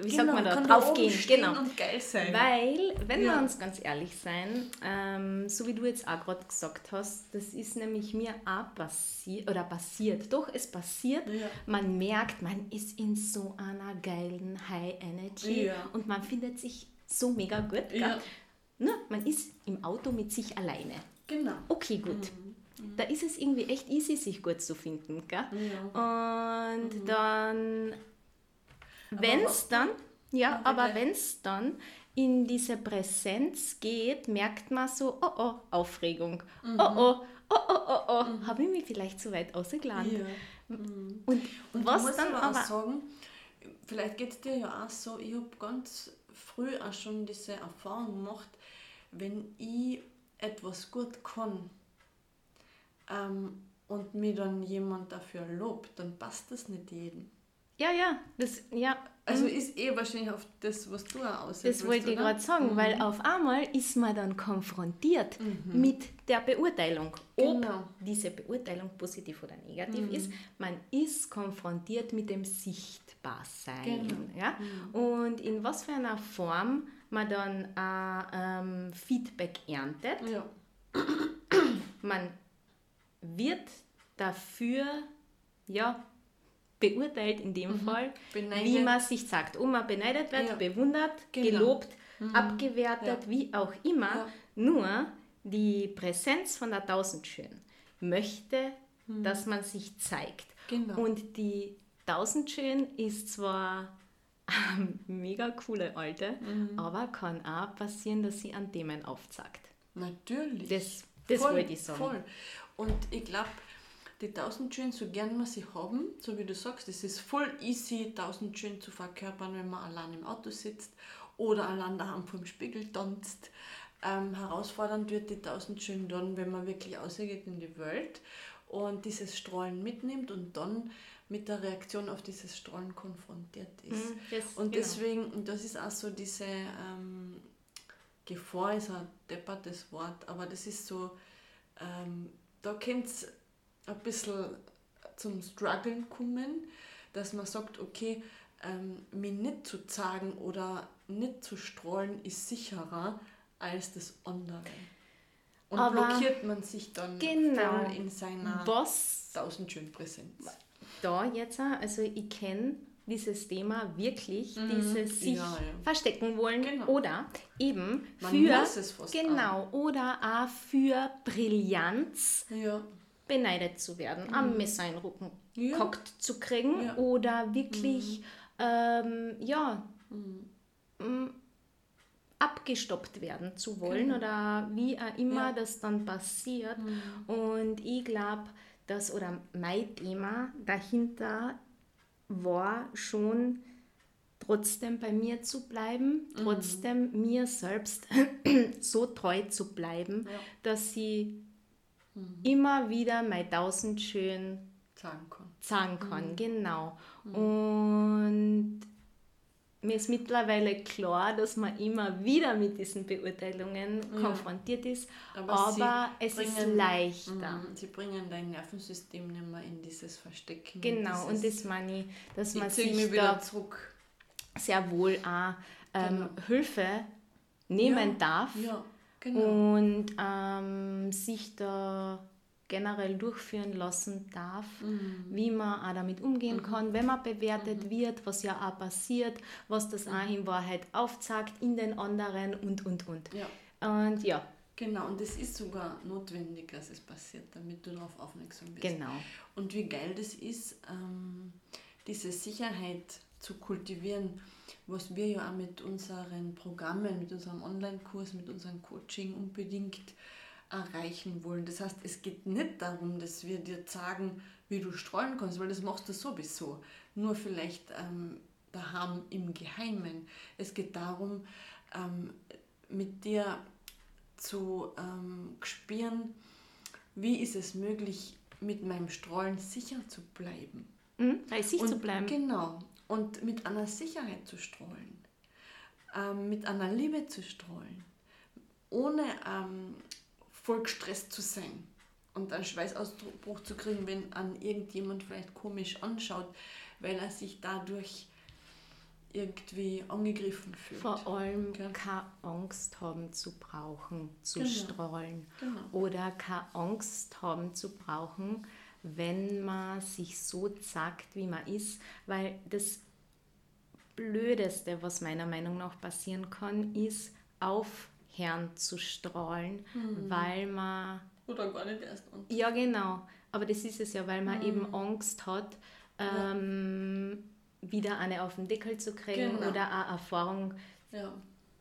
wie genau, sagt man da, draufgehen. Genau. Und geil sein. Weil, wenn ja. wir uns ganz ehrlich sein, ähm, so wie du jetzt auch gerade gesagt hast, das ist nämlich mir auch passiert, oder passiert, doch, es passiert, ja. man merkt, man ist in so einer geilen High Energy ja. und man findet sich so mega gut. Ja. Na, man ist im Auto mit sich alleine. Genau. Okay, gut. Mhm. Mhm. Da ist es irgendwie echt easy, sich gut zu finden. Gell? Und mhm. dann wenn es dann, ja, aber wenn es dann in diese Präsenz geht, merkt man so, oh oh, Aufregung. Mhm. Oh oh, oh oh, oh oh, mhm. habe ich mich vielleicht zu weit ausgeladen. Ja. Mhm. Und, Und was muss dann aber auch sagen, vielleicht geht es dir ja auch so, ich habe ganz früh auch schon diese Erfahrung gemacht, wenn ich etwas gut kann ähm, und mir dann jemand dafür lobt, dann passt das nicht jedem. Ja, ja, das, ja. Also mhm. ist eh wahrscheinlich auf das, was du auch aussiehst. Das wollte ich gerade sagen, mhm. weil auf einmal ist man dann konfrontiert mhm. mit der Beurteilung, ob genau. diese Beurteilung positiv oder negativ mhm. ist. Man ist konfrontiert mit dem Sichtbarsein. Genau. Ja? Mhm. Und in was für einer Form man dann äh, ähm, Feedback erntet. Ja. Man wird dafür ja, beurteilt in dem mhm. Fall, beneidet. wie man sich sagt. Ob man beneidet wird, ja. bewundert, genau. gelobt, mhm. abgewertet, ja. wie auch immer. Ja. Nur die Präsenz von der Tausendschön möchte, mhm. dass man sich zeigt. Genau. Und die Tausendschön ist zwar *laughs* eine mega coole Alte, mhm. aber kann auch passieren, dass sie an Themen aufzeigt. Natürlich. Das, das voll, wollte ich sagen. Voll. Und ich glaube, die 1000 schön, so gern wir sie haben, so wie du sagst, es ist voll easy, 1000 schön zu verkörpern, wenn man allein im Auto sitzt oder allein daheim vor dem Spiegel tanzt. Ähm, herausfordernd wird die 1000 schön dann, wenn man wirklich ausgeht in die Welt und dieses Strahlen mitnimmt und dann mit der Reaktion auf dieses Strahlen konfrontiert ist. Mhm, das, und genau. deswegen, das ist auch so diese ähm, Gefahr, ist ein deppertes Wort, aber das ist so, ähm, da es ein bisschen zum Struggeln kommen, dass man sagt, okay, ähm, mich nicht zu zeigen oder nicht zu strahlen ist sicherer als das andere. Und Aber blockiert man sich dann genau, voll in seiner was, tausendschön Präsenz da jetzt, also ich kenne dieses Thema wirklich, mhm. dieses sich ja, ja. verstecken wollen genau. oder eben Man für genau an. oder auch für Brillanz ja. Beneidet zu werden, mhm. am Messer in den Rücken ja. gehockt zu kriegen oder wirklich mhm. ähm, ja mhm. abgestoppt werden zu wollen genau. oder wie auch immer das dann passiert mhm. und ich glaube das oder mein Thema dahinter war schon trotzdem bei mir zu bleiben, mhm. trotzdem mir selbst *clears throat* so treu zu bleiben, ja. dass sie mhm. immer wieder mein tausend schön sagen kann. Sagen kann, mhm. genau. Mhm. Und mir ist mittlerweile klar, dass man immer wieder mit diesen Beurteilungen ja. konfrontiert ist, aber, aber es bringen, ist leichter. Mh, sie bringen dein Nervensystem nicht mehr in dieses Verstecken. Genau, dieses, und das meine ich, dass man sich da zurück. sehr wohl auch ähm, genau. Hilfe nehmen ja. darf ja, genau. und ähm, sich da generell durchführen lassen darf, mhm. wie man auch damit umgehen mhm. kann, wenn man bewertet mhm. wird, was ja auch passiert, was das auch in Wahrheit aufzeigt in den anderen und, und, und. Ja. Und ja. Genau, und es ist sogar notwendig, dass es passiert, damit du darauf aufmerksam bist. Genau. Und wie geil das ist, ähm, diese Sicherheit zu kultivieren, was wir ja auch mit unseren Programmen, mit unserem Online-Kurs, mit unserem Coaching unbedingt erreichen wollen. Das heißt, es geht nicht darum, dass wir dir sagen, wie du streuen kannst, weil das machst du sowieso. Nur vielleicht ähm, daheim im Geheimen. Es geht darum, ähm, mit dir zu ähm, spüren, wie ist es möglich, mit meinem Strahlen sicher zu bleiben. Mhm, bei sich und, zu bleiben. Genau. Und mit einer Sicherheit zu strahlen. Ähm, mit einer Liebe zu strahlen. Ohne ähm, voll gestresst zu sein und einen Schweißausbruch zu kriegen, wenn an irgendjemand vielleicht komisch anschaut, weil er sich dadurch irgendwie angegriffen fühlt. Vor allem Gell? keine Angst haben zu brauchen, zu genau. strahlen. Genau. Oder keine Angst haben zu brauchen, wenn man sich so zeigt, wie man ist. Weil das Blödeste, was meiner Meinung nach passieren kann, ist, auf Herrn zu strahlen, mhm. weil man. Oder gar nicht erst Angst. Ja, genau. Aber das ist es ja, weil man mhm. eben Angst hat, ähm, ja. wieder eine auf den Deckel zu kriegen genau. oder eine Erfahrung ja.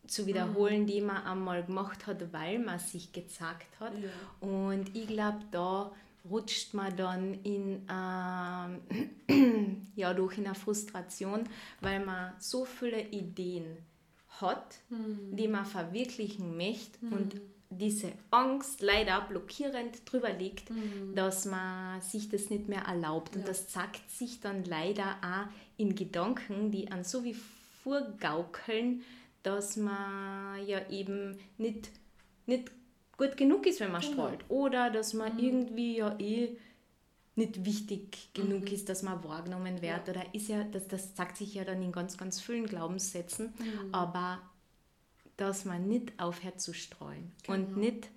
zu wiederholen, mhm. die man einmal gemacht hat, weil man sich gezeigt hat. Ja. Und ich glaube, da rutscht man dann in, ähm, *clears throat* ja, durch in eine Frustration, weil man so viele Ideen hat, mhm. die man verwirklichen möchte mhm. und diese Angst leider blockierend drüber liegt, mhm. dass man sich das nicht mehr erlaubt. Ja. Und das zeigt sich dann leider auch in Gedanken, die an so wie vorgaukeln, dass man ja eben nicht, nicht gut genug ist, wenn man genau. strahlt. Oder dass man mhm. irgendwie ja eh nicht wichtig genug mhm. ist, dass man wahrgenommen wird. Ja. Oder ist ja, das, das sagt sich ja dann in ganz, ganz vielen Glaubenssätzen, mhm. aber dass man nicht aufhört zu streuen genau. und nicht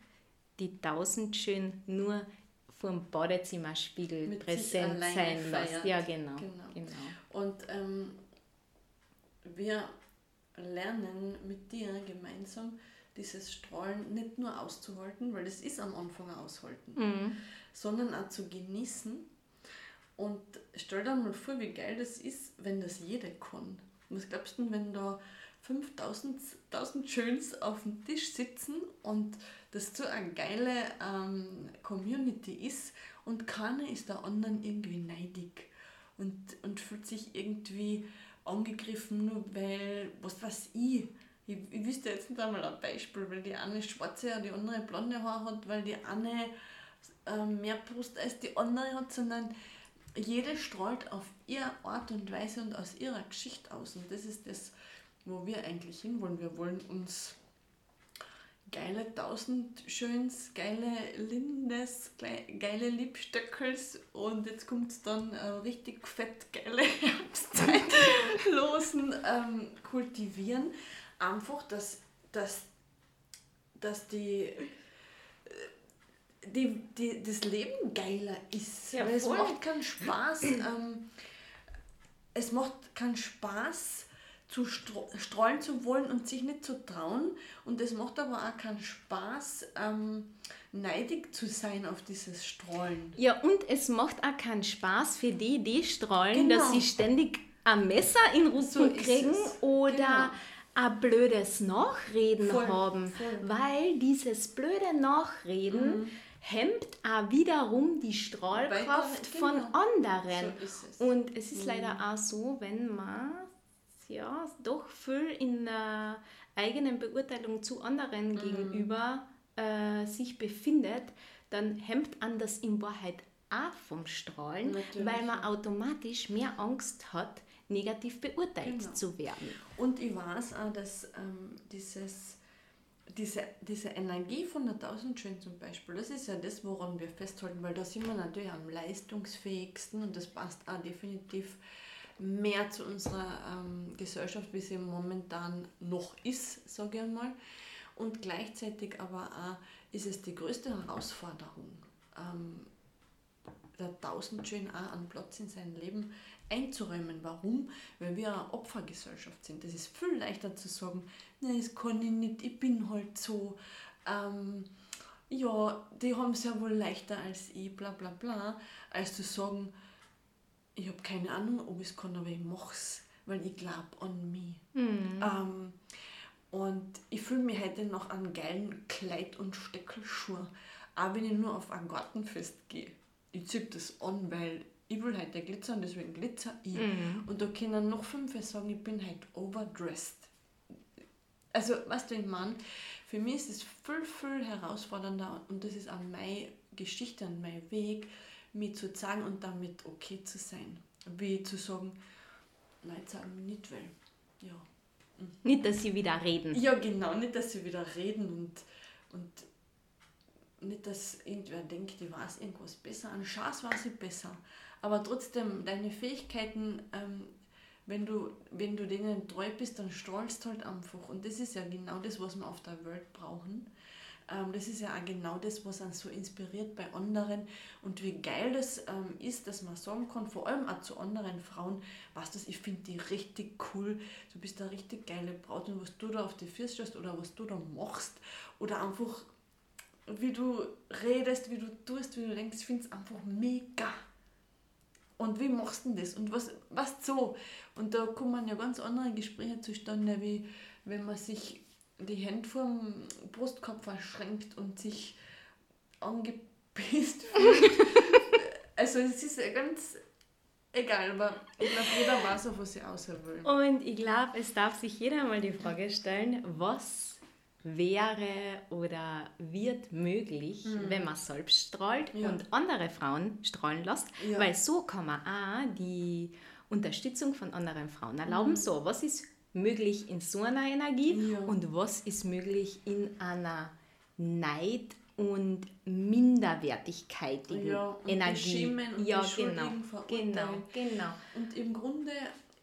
die tausend schön nur vor dem Badezimmerspiegel Mit präsent sein lässt. Ja, genau. genau. genau. Und ähm, wir lernen mit dir gemeinsam dieses Strahlen nicht nur auszuhalten, weil das ist am Anfang aushalten, mhm sondern auch zu genießen. Und stell dir mal vor, wie geil das ist, wenn das jeder kann. Was glaubst du, wenn da 5000 1000 Schöns auf dem Tisch sitzen und das so eine geile ähm, Community ist und keiner ist der anderen irgendwie neidig und, und fühlt sich irgendwie angegriffen, nur weil, was weiß ich, ich, ich wüsste jetzt nicht einmal ein Beispiel, weil die eine schwarze und die andere blonde Haare hat, weil die eine äh, mehr Brust als die andere hat, sondern jede strahlt auf ihre Art und Weise und aus ihrer Geschichte aus. Und das ist das, wo wir eigentlich hinwollen. Wir wollen uns geile tausend Schöns, geile Lindes, geile Lippstöckels und jetzt kommt es dann äh, richtig fett geile *laughs* Herbstzeitlosen *laughs* ähm, kultivieren. Einfach, dass, dass, dass die, die, die, das Leben geiler ist. Ja, es macht keinen Spaß. Ähm, es macht keinen Spaß, zu streuen zu wollen und sich nicht zu trauen. Und es macht aber auch keinen Spaß, ähm, neidig zu sein auf dieses Strahlen. Ja, und es macht auch keinen Spaß für die, die strahlen, genau. dass sie ständig ein Messer in Rücken so kriegen oder genau. Ein blödes Nachreden voll, haben. Voll. Weil dieses blöde Nachreden mhm. hemmt auch wiederum die Strahlkraft genau. von anderen. So es. Und es ist mhm. leider auch so, wenn man ja, doch viel in der eigenen Beurteilung zu anderen mhm. gegenüber äh, sich befindet, dann hemmt an das in Wahrheit auch vom Strahlen, Natürlich. weil man automatisch mehr Angst hat, negativ beurteilt genau. zu werden. Und ich weiß auch, dass ähm, dieses, diese, diese Energie von der Tausendschön zum Beispiel, das ist ja das, woran wir festhalten, weil da sind wir natürlich am leistungsfähigsten und das passt auch definitiv mehr zu unserer ähm, Gesellschaft, wie sie momentan noch ist, sage ich einmal. Und gleichzeitig aber auch ist es die größte Herausforderung, ähm, der Tausendschön auch einen Platz in seinem Leben einzuräumen. Warum? Weil wir eine Opfergesellschaft sind. Das ist viel leichter zu sagen, nein, das kann ich nicht, ich bin halt so. Ähm, ja, die haben es ja wohl leichter als ich, bla bla bla, als zu sagen, ich habe keine Ahnung, ob ich es kann, aber ich mache es, weil ich glaube an mich. Mhm. Ähm, und ich fühle mich heute noch an geilen Kleid- und Steckelschuhe, auch wenn ich nur auf ein Gartenfest gehe. Ich ziehe das an, weil ich will heute glitzern, deswegen glitzer ich. Mhm. Und da können noch fünf sagen, ich bin heute overdressed. Also, weißt du, ich meine, für mich ist es viel, viel herausfordernder und das ist auch meine Geschichte und mein Weg, mich zu zeigen und damit okay zu sein. Wie zu sagen, Leute sagen mir nicht, weil, ja. Mhm. Nicht, dass sie wieder reden. Ja, genau, nicht, dass sie wieder reden und, und nicht, dass irgendwer denkt, ich weiß irgendwas besser. An Chance weiß ich besser. Aber trotzdem, deine Fähigkeiten, ähm, wenn, du, wenn du denen treu bist, dann strahlst halt einfach. Und das ist ja genau das, was wir auf der Welt brauchen. Ähm, das ist ja auch genau das, was uns so inspiriert bei anderen und wie geil das ähm, ist, dass man sagen kann, vor allem auch zu anderen Frauen, was das, ich finde die richtig cool, du bist eine richtig geile Braut und was du da auf die Füße stellst oder was du da machst oder einfach wie du redest, wie du tust, wie du denkst, ich finde es einfach mega. Und wie machst du das? Und was, was so? Und da kommen ja ganz andere Gespräche zustande, wie wenn man sich die Hände vom Brustkorb verschränkt und sich angepisst *laughs* fühlt. also es ist ganz egal, aber ich glaube, jeder weiß auf was sie außer will. Und ich glaube, es darf sich jeder mal die Frage stellen, was wäre oder wird möglich, mhm. wenn man selbst strahlt ja. und andere Frauen strahlen lässt, ja. weil so kann man auch die Unterstützung von anderen Frauen erlauben. Mhm. So, was ist möglich in so einer Energie ja. und was ist möglich in einer Neid und minderwertigkeitigen ja, und Energie. Und ja, genau, genau, genau. Und im Grunde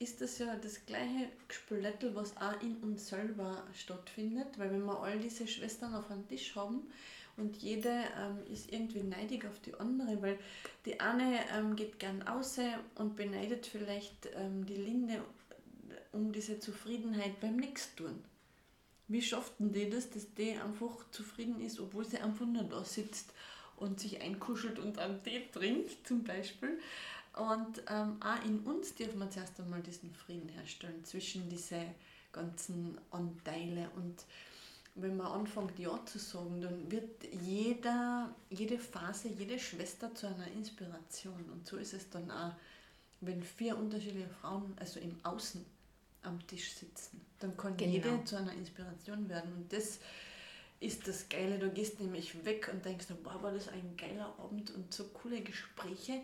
ist das ja das gleiche Gespülettel, was auch in uns selber stattfindet, weil wenn wir all diese Schwestern auf einem Tisch haben und jede ähm, ist irgendwie neidig auf die andere, weil die eine ähm, geht gern aus und beneidet vielleicht ähm, die Linde um diese Zufriedenheit beim Nichtstun. Wie schafften die das, dass die einfach zufrieden ist, obwohl sie einfach nur da sitzt und sich einkuschelt und einen Tee trinkt zum Beispiel. Und ähm, auch in uns dürfen wir zuerst einmal diesen Frieden herstellen zwischen diese ganzen Anteile. Und wenn man anfängt Ja zu sagen, dann wird jeder, jede Phase, jede Schwester zu einer Inspiration. Und so ist es dann auch, wenn vier unterschiedliche Frauen, also im Außen, am Tisch sitzen. Dann kann genau. jede zu einer Inspiration werden. Und das ist das Geile. Du gehst nämlich weg und denkst, boah, war das ein geiler Abend und so coole Gespräche.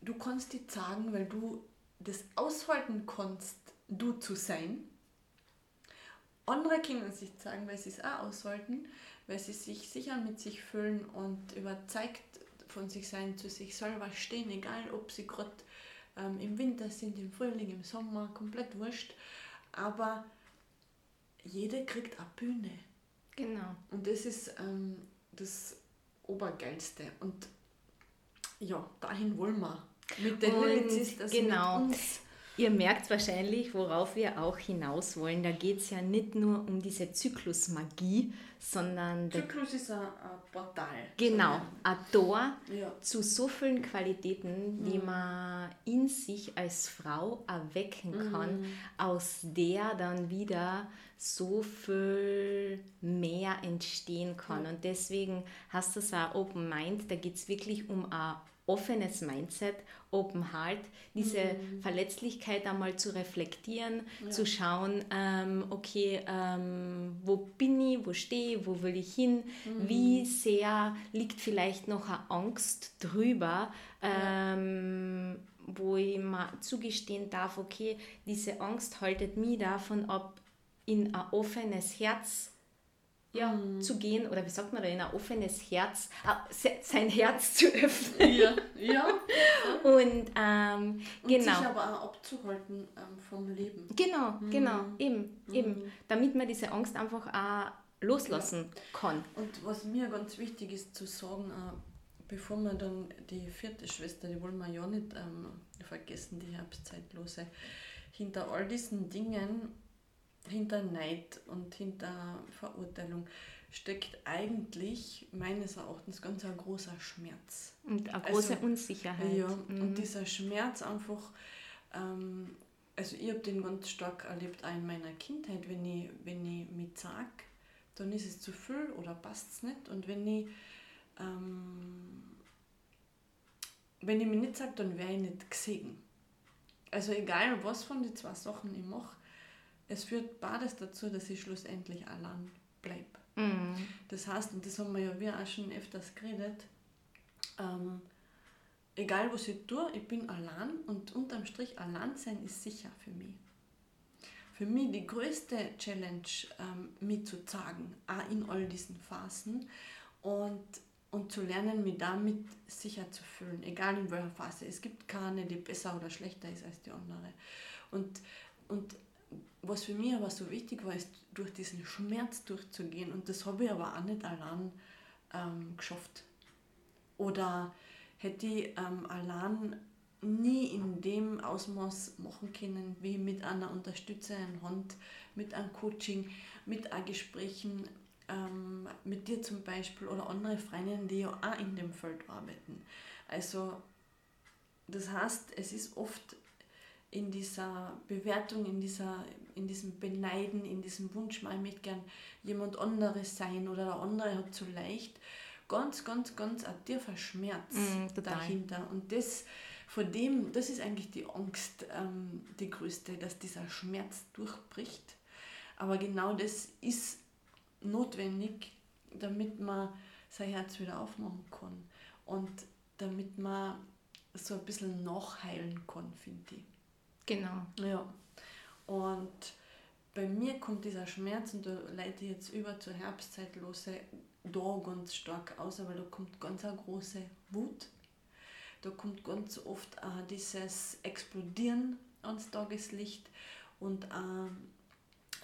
Du kannst die sagen, weil du das aushalten kannst, du zu sein. Andere können sich sagen, weil sie es auch aushalten, weil sie sich sicher mit sich fühlen und überzeugt von sich sein, zu sich selber stehen, egal ob sie gerade ähm, im Winter sind, im Frühling, im Sommer, komplett wurscht. Aber jede kriegt eine Bühne. Genau. Und das ist ähm, das Obergeilste. Und ja, dahin wollen wir. Mit den Lilith genau. mit uns. Ihr merkt wahrscheinlich, worauf wir auch hinaus wollen. Da geht es ja nicht nur um diese Zyklusmagie, sondern. Zyklus ist ein, ein Portal. Genau, ein Tor ja. zu so vielen Qualitäten, die mhm. man in sich als Frau erwecken kann, mhm. aus der dann wieder so viel mehr entstehen kann. Und deswegen hast du es auch Open Mind, da geht es wirklich um ein offenes Mindset, Open Heart, diese mhm. Verletzlichkeit einmal zu reflektieren, ja. zu schauen, ähm, okay, ähm, wo bin ich, wo stehe ich, wo will ich hin, mhm. wie sehr liegt vielleicht noch eine Angst drüber, ähm, ja. wo ich mal zugestehen darf, okay, diese Angst haltet mich davon ab, in ein offenes Herz ja, mhm. zu gehen oder wie sagt man da, in ein offenes Herz, äh, sein Herz zu öffnen. Ja, ja. *laughs* Und, ähm, Und genau. sich aber auch abzuhalten ähm, vom Leben. Genau, mhm. genau, eben, mhm. eben, damit man diese Angst einfach auch loslassen ja. kann. Und was mir ganz wichtig ist zu sagen, äh, bevor wir dann die vierte Schwester, die wollen wir ja nicht ähm, vergessen, die Herbstzeitlose, hinter all diesen Dingen hinter Neid und hinter Verurteilung steckt eigentlich meines Erachtens ganz ein großer Schmerz. Und eine große also, Unsicherheit. Ja, mhm. und dieser Schmerz einfach, ähm, also ich habe den ganz stark erlebt auch in meiner Kindheit, wenn ich, wenn ich mich sage, dann ist es zu viel oder passt es nicht. Und wenn ich, ähm, wenn ich mich nicht sage, dann wäre ich nicht gesehen. Also egal, was von den zwei Sachen ich mache, es führt beides dazu, dass ich schlussendlich allein bleibe. Mhm. Das heißt, und das haben wir ja wir auch schon öfters geredet, ähm, egal was ich tue, ich bin allein und unterm Strich allein sein ist sicher für mich. Für mich die größte Challenge, ähm, mich zu zeigen, auch in all diesen Phasen und, und zu lernen, mich damit sicher zu fühlen, egal in welcher Phase. Es gibt keine, die besser oder schlechter ist als die andere. Und, und was für mich aber so wichtig war, ist durch diesen Schmerz durchzugehen. Und das habe ich aber auch nicht allein ähm, geschafft. Oder hätte ich ähm, allein nie in dem Ausmaß machen können, wie mit einer unterstützenden Hand, mit einem Coaching, mit einem Gesprächen ähm, mit dir zum Beispiel oder andere Freundinnen, die ja auch in dem Feld arbeiten. Also das heißt, es ist oft in dieser Bewertung, in, dieser, in diesem Beneiden, in diesem Wunsch, mal mit gern jemand anderes sein oder der andere hat zu leicht, ganz, ganz, ganz ein tiefer Schmerz mm, dahinter. Und das, vor dem, das ist eigentlich die Angst, ähm, die größte, dass dieser Schmerz durchbricht. Aber genau das ist notwendig, damit man sein Herz wieder aufmachen kann und damit man so ein bisschen nachheilen kann, finde ich. Genau. Ja. Und bei mir kommt dieser Schmerz und da leite ich jetzt über zur Herbstzeitlose da ganz stark aus, weil da kommt ganz eine große Wut. Da kommt ganz oft auch dieses Explodieren ans Tageslicht und auch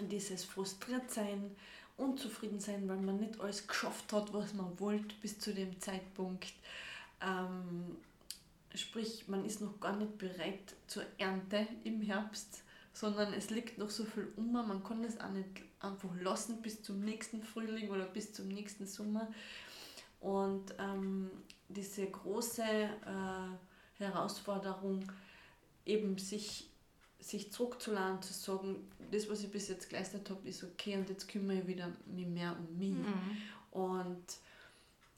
dieses Frustriertsein, Unzufriedensein, weil man nicht alles geschafft hat, was man wollte bis zu dem Zeitpunkt. Ähm, Sprich, man ist noch gar nicht bereit zur Ernte im Herbst, sondern es liegt noch so viel um. Man kann es auch nicht einfach lassen bis zum nächsten Frühling oder bis zum nächsten Sommer. Und ähm, diese große äh, Herausforderung, eben sich sich zurückzuladen, zu sagen, das, was ich bis jetzt geleistet habe, ist okay und jetzt kümmere ich wieder mich mehr um mich. Mhm. Und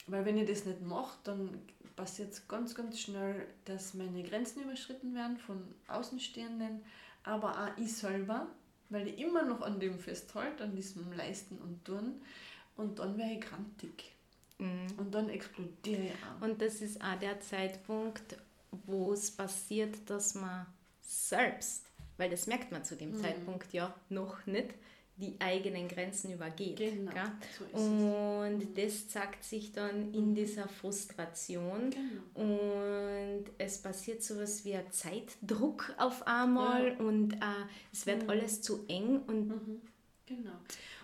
weil wenn ich das nicht mache, dann passiert ganz, ganz schnell, dass meine Grenzen überschritten werden von Außenstehenden, aber auch ich selber, weil ich immer noch an dem festhalte, an diesem Leisten und Tun. Und dann wäre ich grantig. Mhm. Und dann explodiere ich auch. Und das ist auch der Zeitpunkt, wo es passiert, dass man selbst, weil das merkt man zu dem mhm. Zeitpunkt ja noch nicht, die eigenen Grenzen übergeht. Genau, so und das zeigt sich dann in mhm. dieser Frustration genau. und es passiert so etwas wie ein Zeitdruck auf einmal ja. und äh, es wird mhm. alles zu eng und mhm. genau.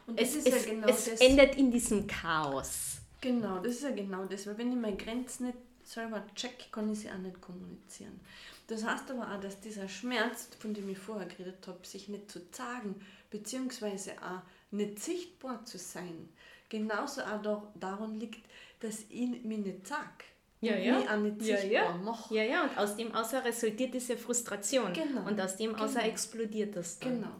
Und es, es, ja genau es endet in diesem Chaos. Genau, das ist ja genau das, weil wenn ich meine Grenzen nicht selber check, kann ich sie auch nicht kommunizieren. Das heißt aber auch, dass dieser Schmerz, von dem ich vorher geredet habe, sich nicht zu sagen, beziehungsweise auch nicht sichtbar zu sein, genauso auch daran liegt, dass ich mich nicht sage. Ja, ja. Mich auch nicht ja, ja. mache. Ja, ja, und aus dem außer resultiert diese Frustration. Genau. Und aus dem außer genau. explodiert das dann. Genau.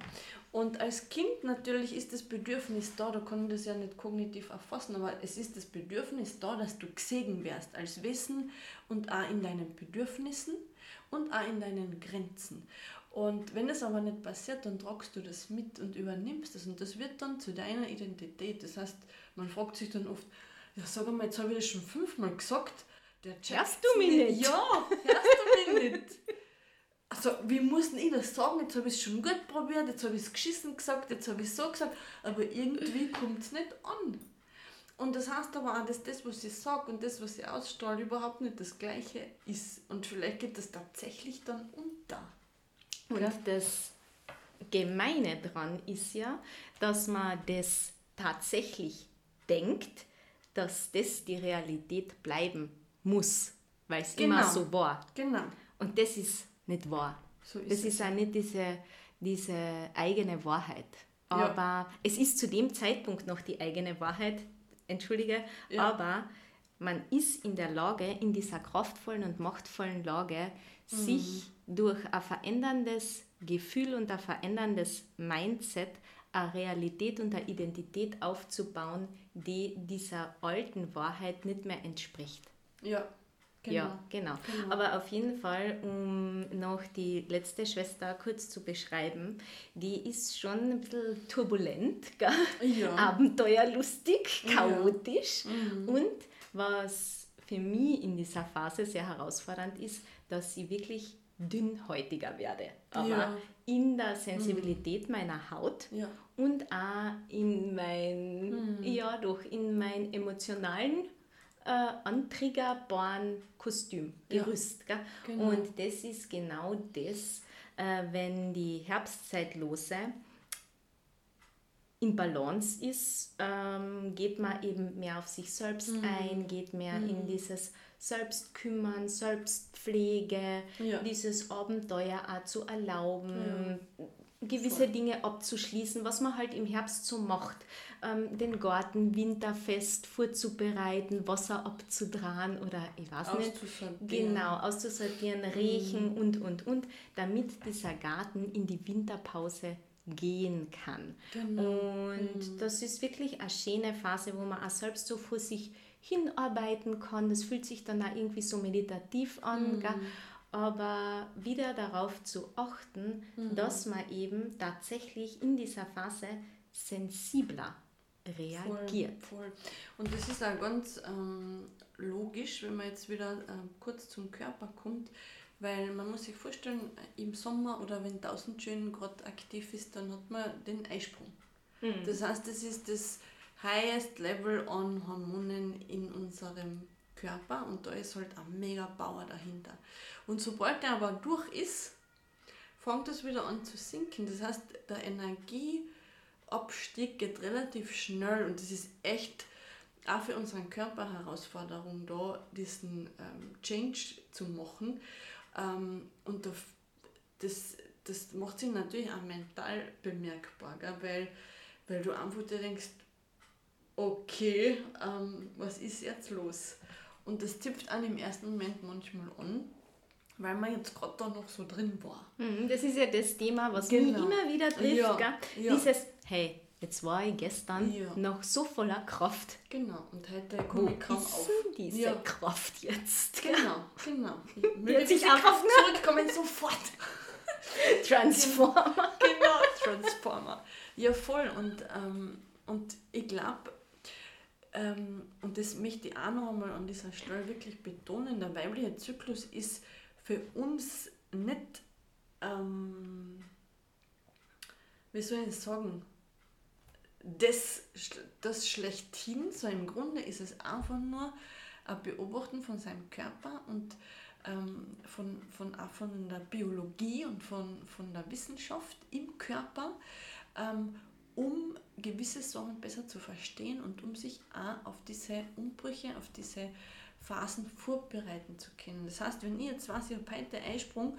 Und als Kind natürlich ist das Bedürfnis da, da kann ich das ja nicht kognitiv erfassen, aber es ist das Bedürfnis da, dass du gesehen wirst als Wissen und auch in deinen Bedürfnissen und auch in deinen Grenzen. Und wenn das aber nicht passiert, dann tragst du das mit und übernimmst das und das wird dann zu deiner Identität. Das heißt, man fragt sich dann oft, ja sag mal, jetzt habe ich das schon fünfmal gesagt, der Hörst du mich nicht? Ja, hörst du mich nicht? also wie muss denn ich das sagen? Jetzt habe ich es schon gut probiert, jetzt habe ich es geschissen gesagt, jetzt habe ich es so gesagt, aber irgendwie kommt es nicht an. Und das heißt aber auch, dass das, was ich sage und das, was ich ausstrahle, überhaupt nicht das Gleiche ist. Und vielleicht geht das tatsächlich dann unter. Und das Gemeine dran ist ja, dass man das tatsächlich denkt, dass das die Realität bleiben muss, weil es genau. immer so war. Genau. Und das ist nicht wahr. So ist das es. ist auch nicht diese, diese eigene Wahrheit. Aber ja. es ist zu dem Zeitpunkt noch die eigene Wahrheit, entschuldige, ja. aber man ist in der Lage, in dieser kraftvollen und machtvollen Lage, mhm. sich durch ein veränderndes Gefühl und ein veränderndes Mindset eine Realität und eine Identität aufzubauen, die dieser alten Wahrheit nicht mehr entspricht. Ja, Genau. Ja, genau. genau. Aber auf jeden Fall, um noch die letzte Schwester kurz zu beschreiben, die ist schon ein bisschen turbulent? Ja. *laughs* abenteuerlustig, chaotisch. Ja. Mhm. Und was für mich in dieser Phase sehr herausfordernd ist, dass ich wirklich dünnhäutiger werde. Aber ja. in der Sensibilität mhm. meiner Haut ja. und auch in mein, mhm. ja, doch in meinen emotionalen äh, antriggerbaren Kostüm, Gerüst. Ja, genau. Und das ist genau das, äh, wenn die Herbstzeitlose in Balance ist, ähm, geht man eben mehr auf sich selbst mhm. ein, geht mehr mhm. in dieses Selbstkümmern, Selbstpflege, ja. dieses Abenteuer auch zu erlauben, ja gewisse Dinge abzuschließen, was man halt im Herbst so macht. Ähm, den Garten winterfest vorzubereiten, Wasser abzudrahen oder ich weiß nicht. Genau, auszusortieren, riechen mhm. und, und, und, damit dieser Garten in die Winterpause gehen kann. Genau. Und mhm. das ist wirklich eine schöne Phase, wo man auch selbst so vor sich hinarbeiten kann. Das fühlt sich dann auch irgendwie so meditativ an. Mhm aber wieder darauf zu achten, mhm. dass man eben tatsächlich in dieser Phase sensibler reagiert. Voll, voll. Und das ist auch ganz ähm, logisch, wenn man jetzt wieder äh, kurz zum Körper kommt, weil man muss sich vorstellen, im Sommer oder wenn tausend schön gerade aktiv ist, dann hat man den Eisprung. Mhm. Das heißt, das ist das highest level an Hormonen in unserem Körper und da ist halt ein mega Power dahinter. Und sobald der aber durch ist, fängt es wieder an zu sinken. Das heißt, der Energieabstieg geht relativ schnell und das ist echt auch für unseren Körper Herausforderung da, diesen ähm, Change zu machen. Ähm, und das, das macht sich natürlich auch mental bemerkbar, gell? Weil, weil du einfach dir denkst, okay, ähm, was ist jetzt los? Und das tippt einen im ersten Moment manchmal an. weil man jetzt gerade da noch so drin war. Mhm, das ist ja das Thema, was genau. mich immer wieder trifft. Ja, ja. Dieses, hey, jetzt war ich gestern ja. noch so voller Kraft. Genau, und heute komme ich kaum auf. diese ja. Kraft jetzt? Genau, genau. Wird sich einfach zurückkommen sofort. *laughs* Transformer. *laughs* genau, Transformer. Ja, voll. Und, ähm, und ich glaube, ähm, und das möchte ich auch noch einmal an dieser Stelle wirklich betonen, der weibliche Zyklus ist für uns nicht, ähm, wie soll ich sagen, das, das schlechthin, so im Grunde ist es einfach nur ein Beobachten von seinem Körper und ähm, von, von, von der Biologie und von, von der Wissenschaft im Körper, ähm, um gewisse Sachen besser zu verstehen und um sich auch auf diese Umbrüche, auf diese Phasen vorbereiten zu können. Das heißt, wenn ich jetzt weiß, ich habe heute Einsprung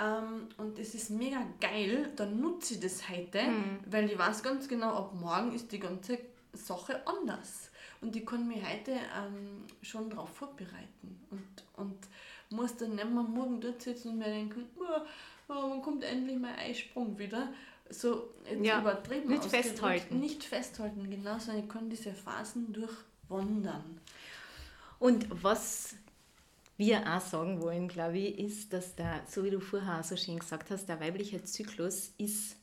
ähm, und es ist mega geil, dann nutze ich das heute, mhm. weil ich weiß ganz genau, ab morgen ist die ganze Sache anders. Und ich kann mich heute ähm, schon darauf vorbereiten und, und muss dann nicht mehr morgen dort sitzen und mir denken, oh, oh, wann kommt endlich mein Eisprung wieder? So jetzt ja, übertrieben Nicht festhalten. Nicht festhalten, genau, sondern ich kann diese Phasen durchwandern. Und was wir auch sagen wollen, glaube ich, ist, dass der, so wie du vorher auch so schön gesagt hast, der weibliche Zyklus ist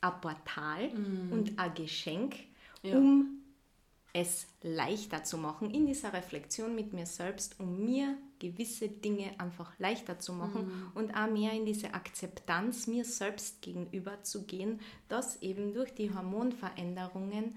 ein Portal mm. und ein Geschenk, ja. um es leichter zu machen in dieser Reflexion mit mir selbst, um mir gewisse Dinge einfach leichter zu machen mm. und auch mehr in diese Akzeptanz mir selbst gegenüber zu gehen, dass eben durch die Hormonveränderungen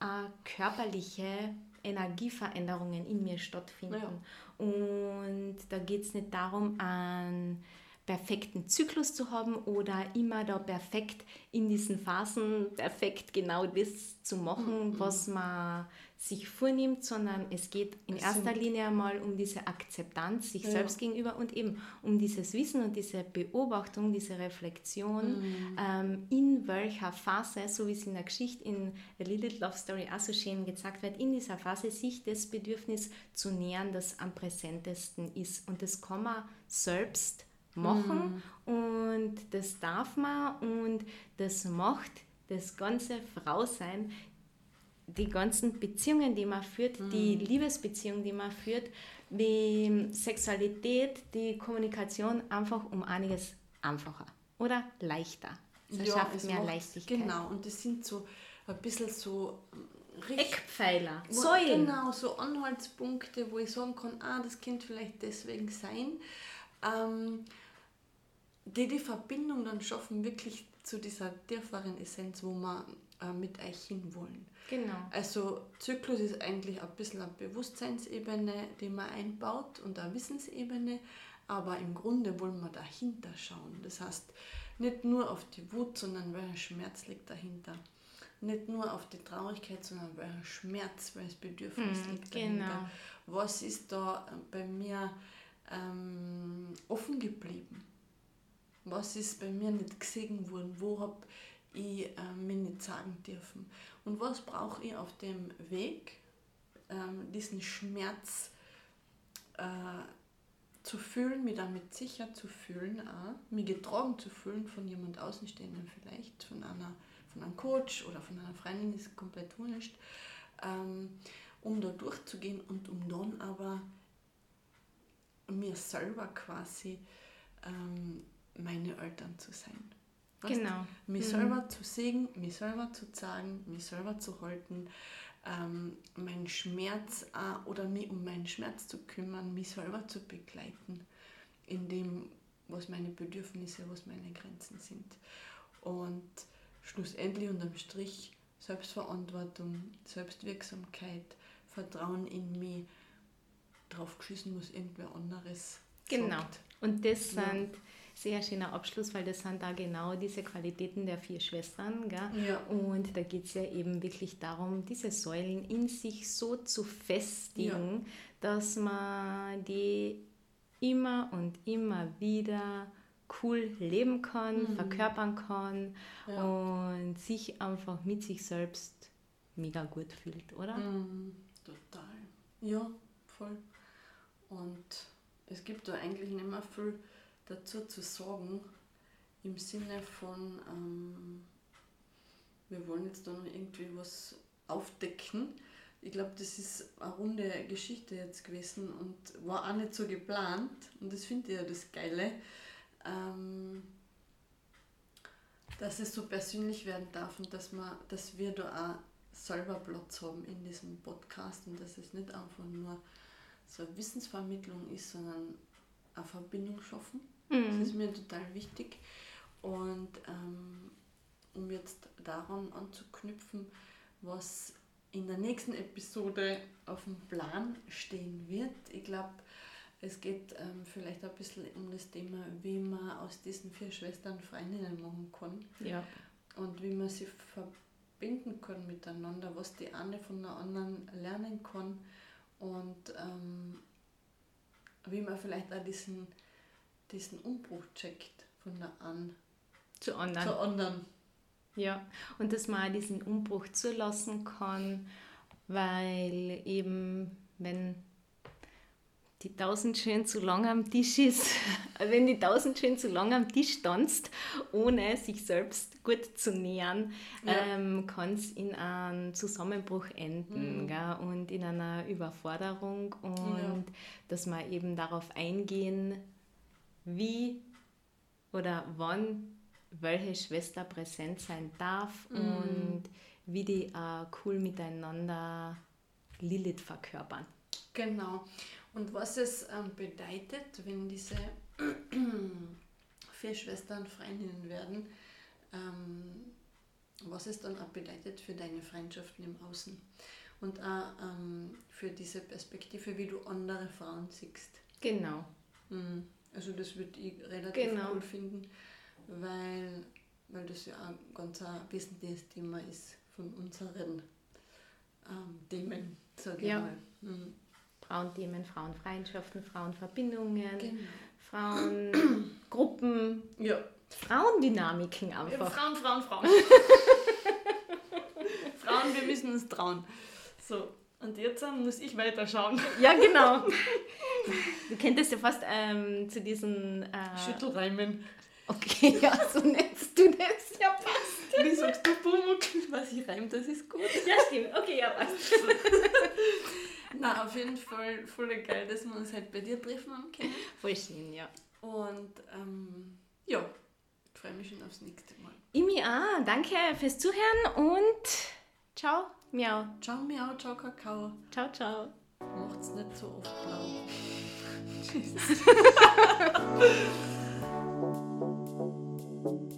äh, körperliche Energieveränderungen in mir stattfinden. Ja. Und da geht es nicht darum, einen perfekten Zyklus zu haben oder immer da perfekt in diesen Phasen perfekt genau das zu machen, mhm. was man sich vornimmt, sondern es geht in erster Linie einmal um diese Akzeptanz sich ja. selbst gegenüber und eben um dieses Wissen und diese Beobachtung, diese Reflexion, mhm. ähm, in welcher Phase, so wie es in der Geschichte in The Lilith Love Story auch so schön gezeigt wird, in dieser Phase sich das Bedürfnis zu nähern, das am präsentesten ist. Und das kann man selbst machen mhm. und das darf man und das macht das ganze Frausein die ganzen Beziehungen, die man führt, mhm. die Liebesbeziehung, die man führt, die Sexualität, die Kommunikation einfach um einiges einfacher oder leichter. Das ja, schafft mehr macht, Leichtigkeit. Genau, und das sind so ein bisschen so Eckpfeiler, Säulen. Genau, so Anhaltspunkte, wo ich sagen kann, ah, das könnte vielleicht deswegen sein, ähm, die die Verbindung dann schaffen, wirklich zu dieser tieferen Essenz, wo wir äh, mit euch hinwollen. Genau. Also Zyklus ist eigentlich ein bisschen eine Bewusstseinsebene, die man einbaut und eine Wissensebene, aber im Grunde wollen wir dahinter schauen. Das heißt, nicht nur auf die Wut, sondern welcher Schmerz liegt dahinter. Nicht nur auf die Traurigkeit, sondern welcher Schmerz, welches Bedürfnis mm, liegt dahinter. Genau. Was ist da bei mir ähm, offen geblieben? Was ist bei mir nicht gesehen worden? Wo habe ich äh, mir nicht sagen dürfen? Und was brauche ich auf dem Weg, ähm, diesen Schmerz äh, zu fühlen, mich damit sicher zu fühlen, auch, mich getragen zu fühlen von jemand Außenstehenden vielleicht, von, einer, von einem Coach oder von einer Freundin, ist komplett wurscht, ähm, um da durchzugehen und um dann aber mir selber quasi ähm, meine Eltern zu sein. Weißt? Genau. Mich mhm. selber zu sehen, mich selber zu sagen, mich selber zu halten, ähm, meinen Schmerz äh, oder mich um meinen Schmerz zu kümmern, mich selber zu begleiten in dem, was meine Bedürfnisse, was meine Grenzen sind. Und schlussendlich unterm Strich Selbstverantwortung, Selbstwirksamkeit, Vertrauen in mich, drauf geschissen, was irgendwer anderes Genau. Sagt. Und das ja. Sehr schöner Abschluss, weil das sind da genau diese Qualitäten der vier Schwestern. Gell? Ja. Und da geht es ja eben wirklich darum, diese Säulen in sich so zu festigen, ja. dass man die immer und immer wieder cool leben kann, mhm. verkörpern kann ja. und sich einfach mit sich selbst mega gut fühlt, oder? Mhm. Total. Ja, voll. Und es gibt da eigentlich nicht mehr viel dazu zu sagen, im Sinne von, ähm, wir wollen jetzt da noch irgendwie was aufdecken. Ich glaube, das ist eine runde Geschichte jetzt gewesen und war auch nicht so geplant. Und das finde ich ja das Geile, ähm, dass es so persönlich werden darf und dass, man, dass wir da auch selber Platz haben in diesem Podcast und dass es nicht einfach nur so eine Wissensvermittlung ist, sondern eine Verbindung schaffen. Mhm. Das ist mir total wichtig. Und ähm, um jetzt daran anzuknüpfen, was in der nächsten Episode auf dem Plan stehen wird. Ich glaube, es geht ähm, vielleicht ein bisschen um das Thema, wie man aus diesen vier Schwestern Freundinnen machen kann. Ja. Und wie man sie verbinden kann miteinander, was die eine von der anderen lernen kann und ähm, wie man vielleicht auch diesen, diesen Umbruch checkt von der einen zur anderen. Zur anderen. Ja, und dass man diesen Umbruch zulassen kann, weil eben, wenn die tausend schön zu lang am Tisch ist, *laughs* wenn die tausend schön zu lang am Tisch tanzt, ohne sich selbst gut zu nähern, ja. ähm, kann es in einem Zusammenbruch enden mhm. gell? und in einer Überforderung und ja. dass man eben darauf eingehen, wie oder wann welche Schwester präsent sein darf mm. und wie die äh, cool miteinander Lilith verkörpern. Genau. Und was es ähm, bedeutet, wenn diese *clears throat* vier Schwestern Freundinnen werden, ähm, was es dann auch bedeutet für deine Freundschaften im Außen und auch ähm, für diese Perspektive, wie du andere Frauen siehst. Genau. Mhm. Also das würde ich relativ genau. cool finden weil, weil das ja ein ganz ein wesentliches Thema ist von unseren ähm, Themen, sage ich ja. mal. Mhm. Frauenthemen, Frauenfreundschaften, Frauenverbindungen, genau. Frauengruppen, ja. Frauendynamiken einfach. Ja, Frauen, Frauen, Frauen. *laughs* Frauen, wir müssen uns trauen. So, und jetzt muss ich weiterschauen. Ja, genau. *laughs* Du könntest ja fast ähm, zu diesen äh, Schüttelreimen Okay, ja, so nennst du das. Ja, passt. Wie sagst du Pumuckl? Was ich reim, das ist gut. Ja, stimmt. Okay, ja, passt. *laughs* Na, auf jeden Fall voll geil, dass wir uns halt bei dir treffen haben können. Voll schön, ja. Und ähm, ja, ich freue mich schon aufs nächste Mal. Mich auch. Danke fürs Zuhören und ciao, miau. Ciao, miau, ciao, Kakao. Ciao, ciao. Macht's nicht so oft blau. Tschüss. *laughs*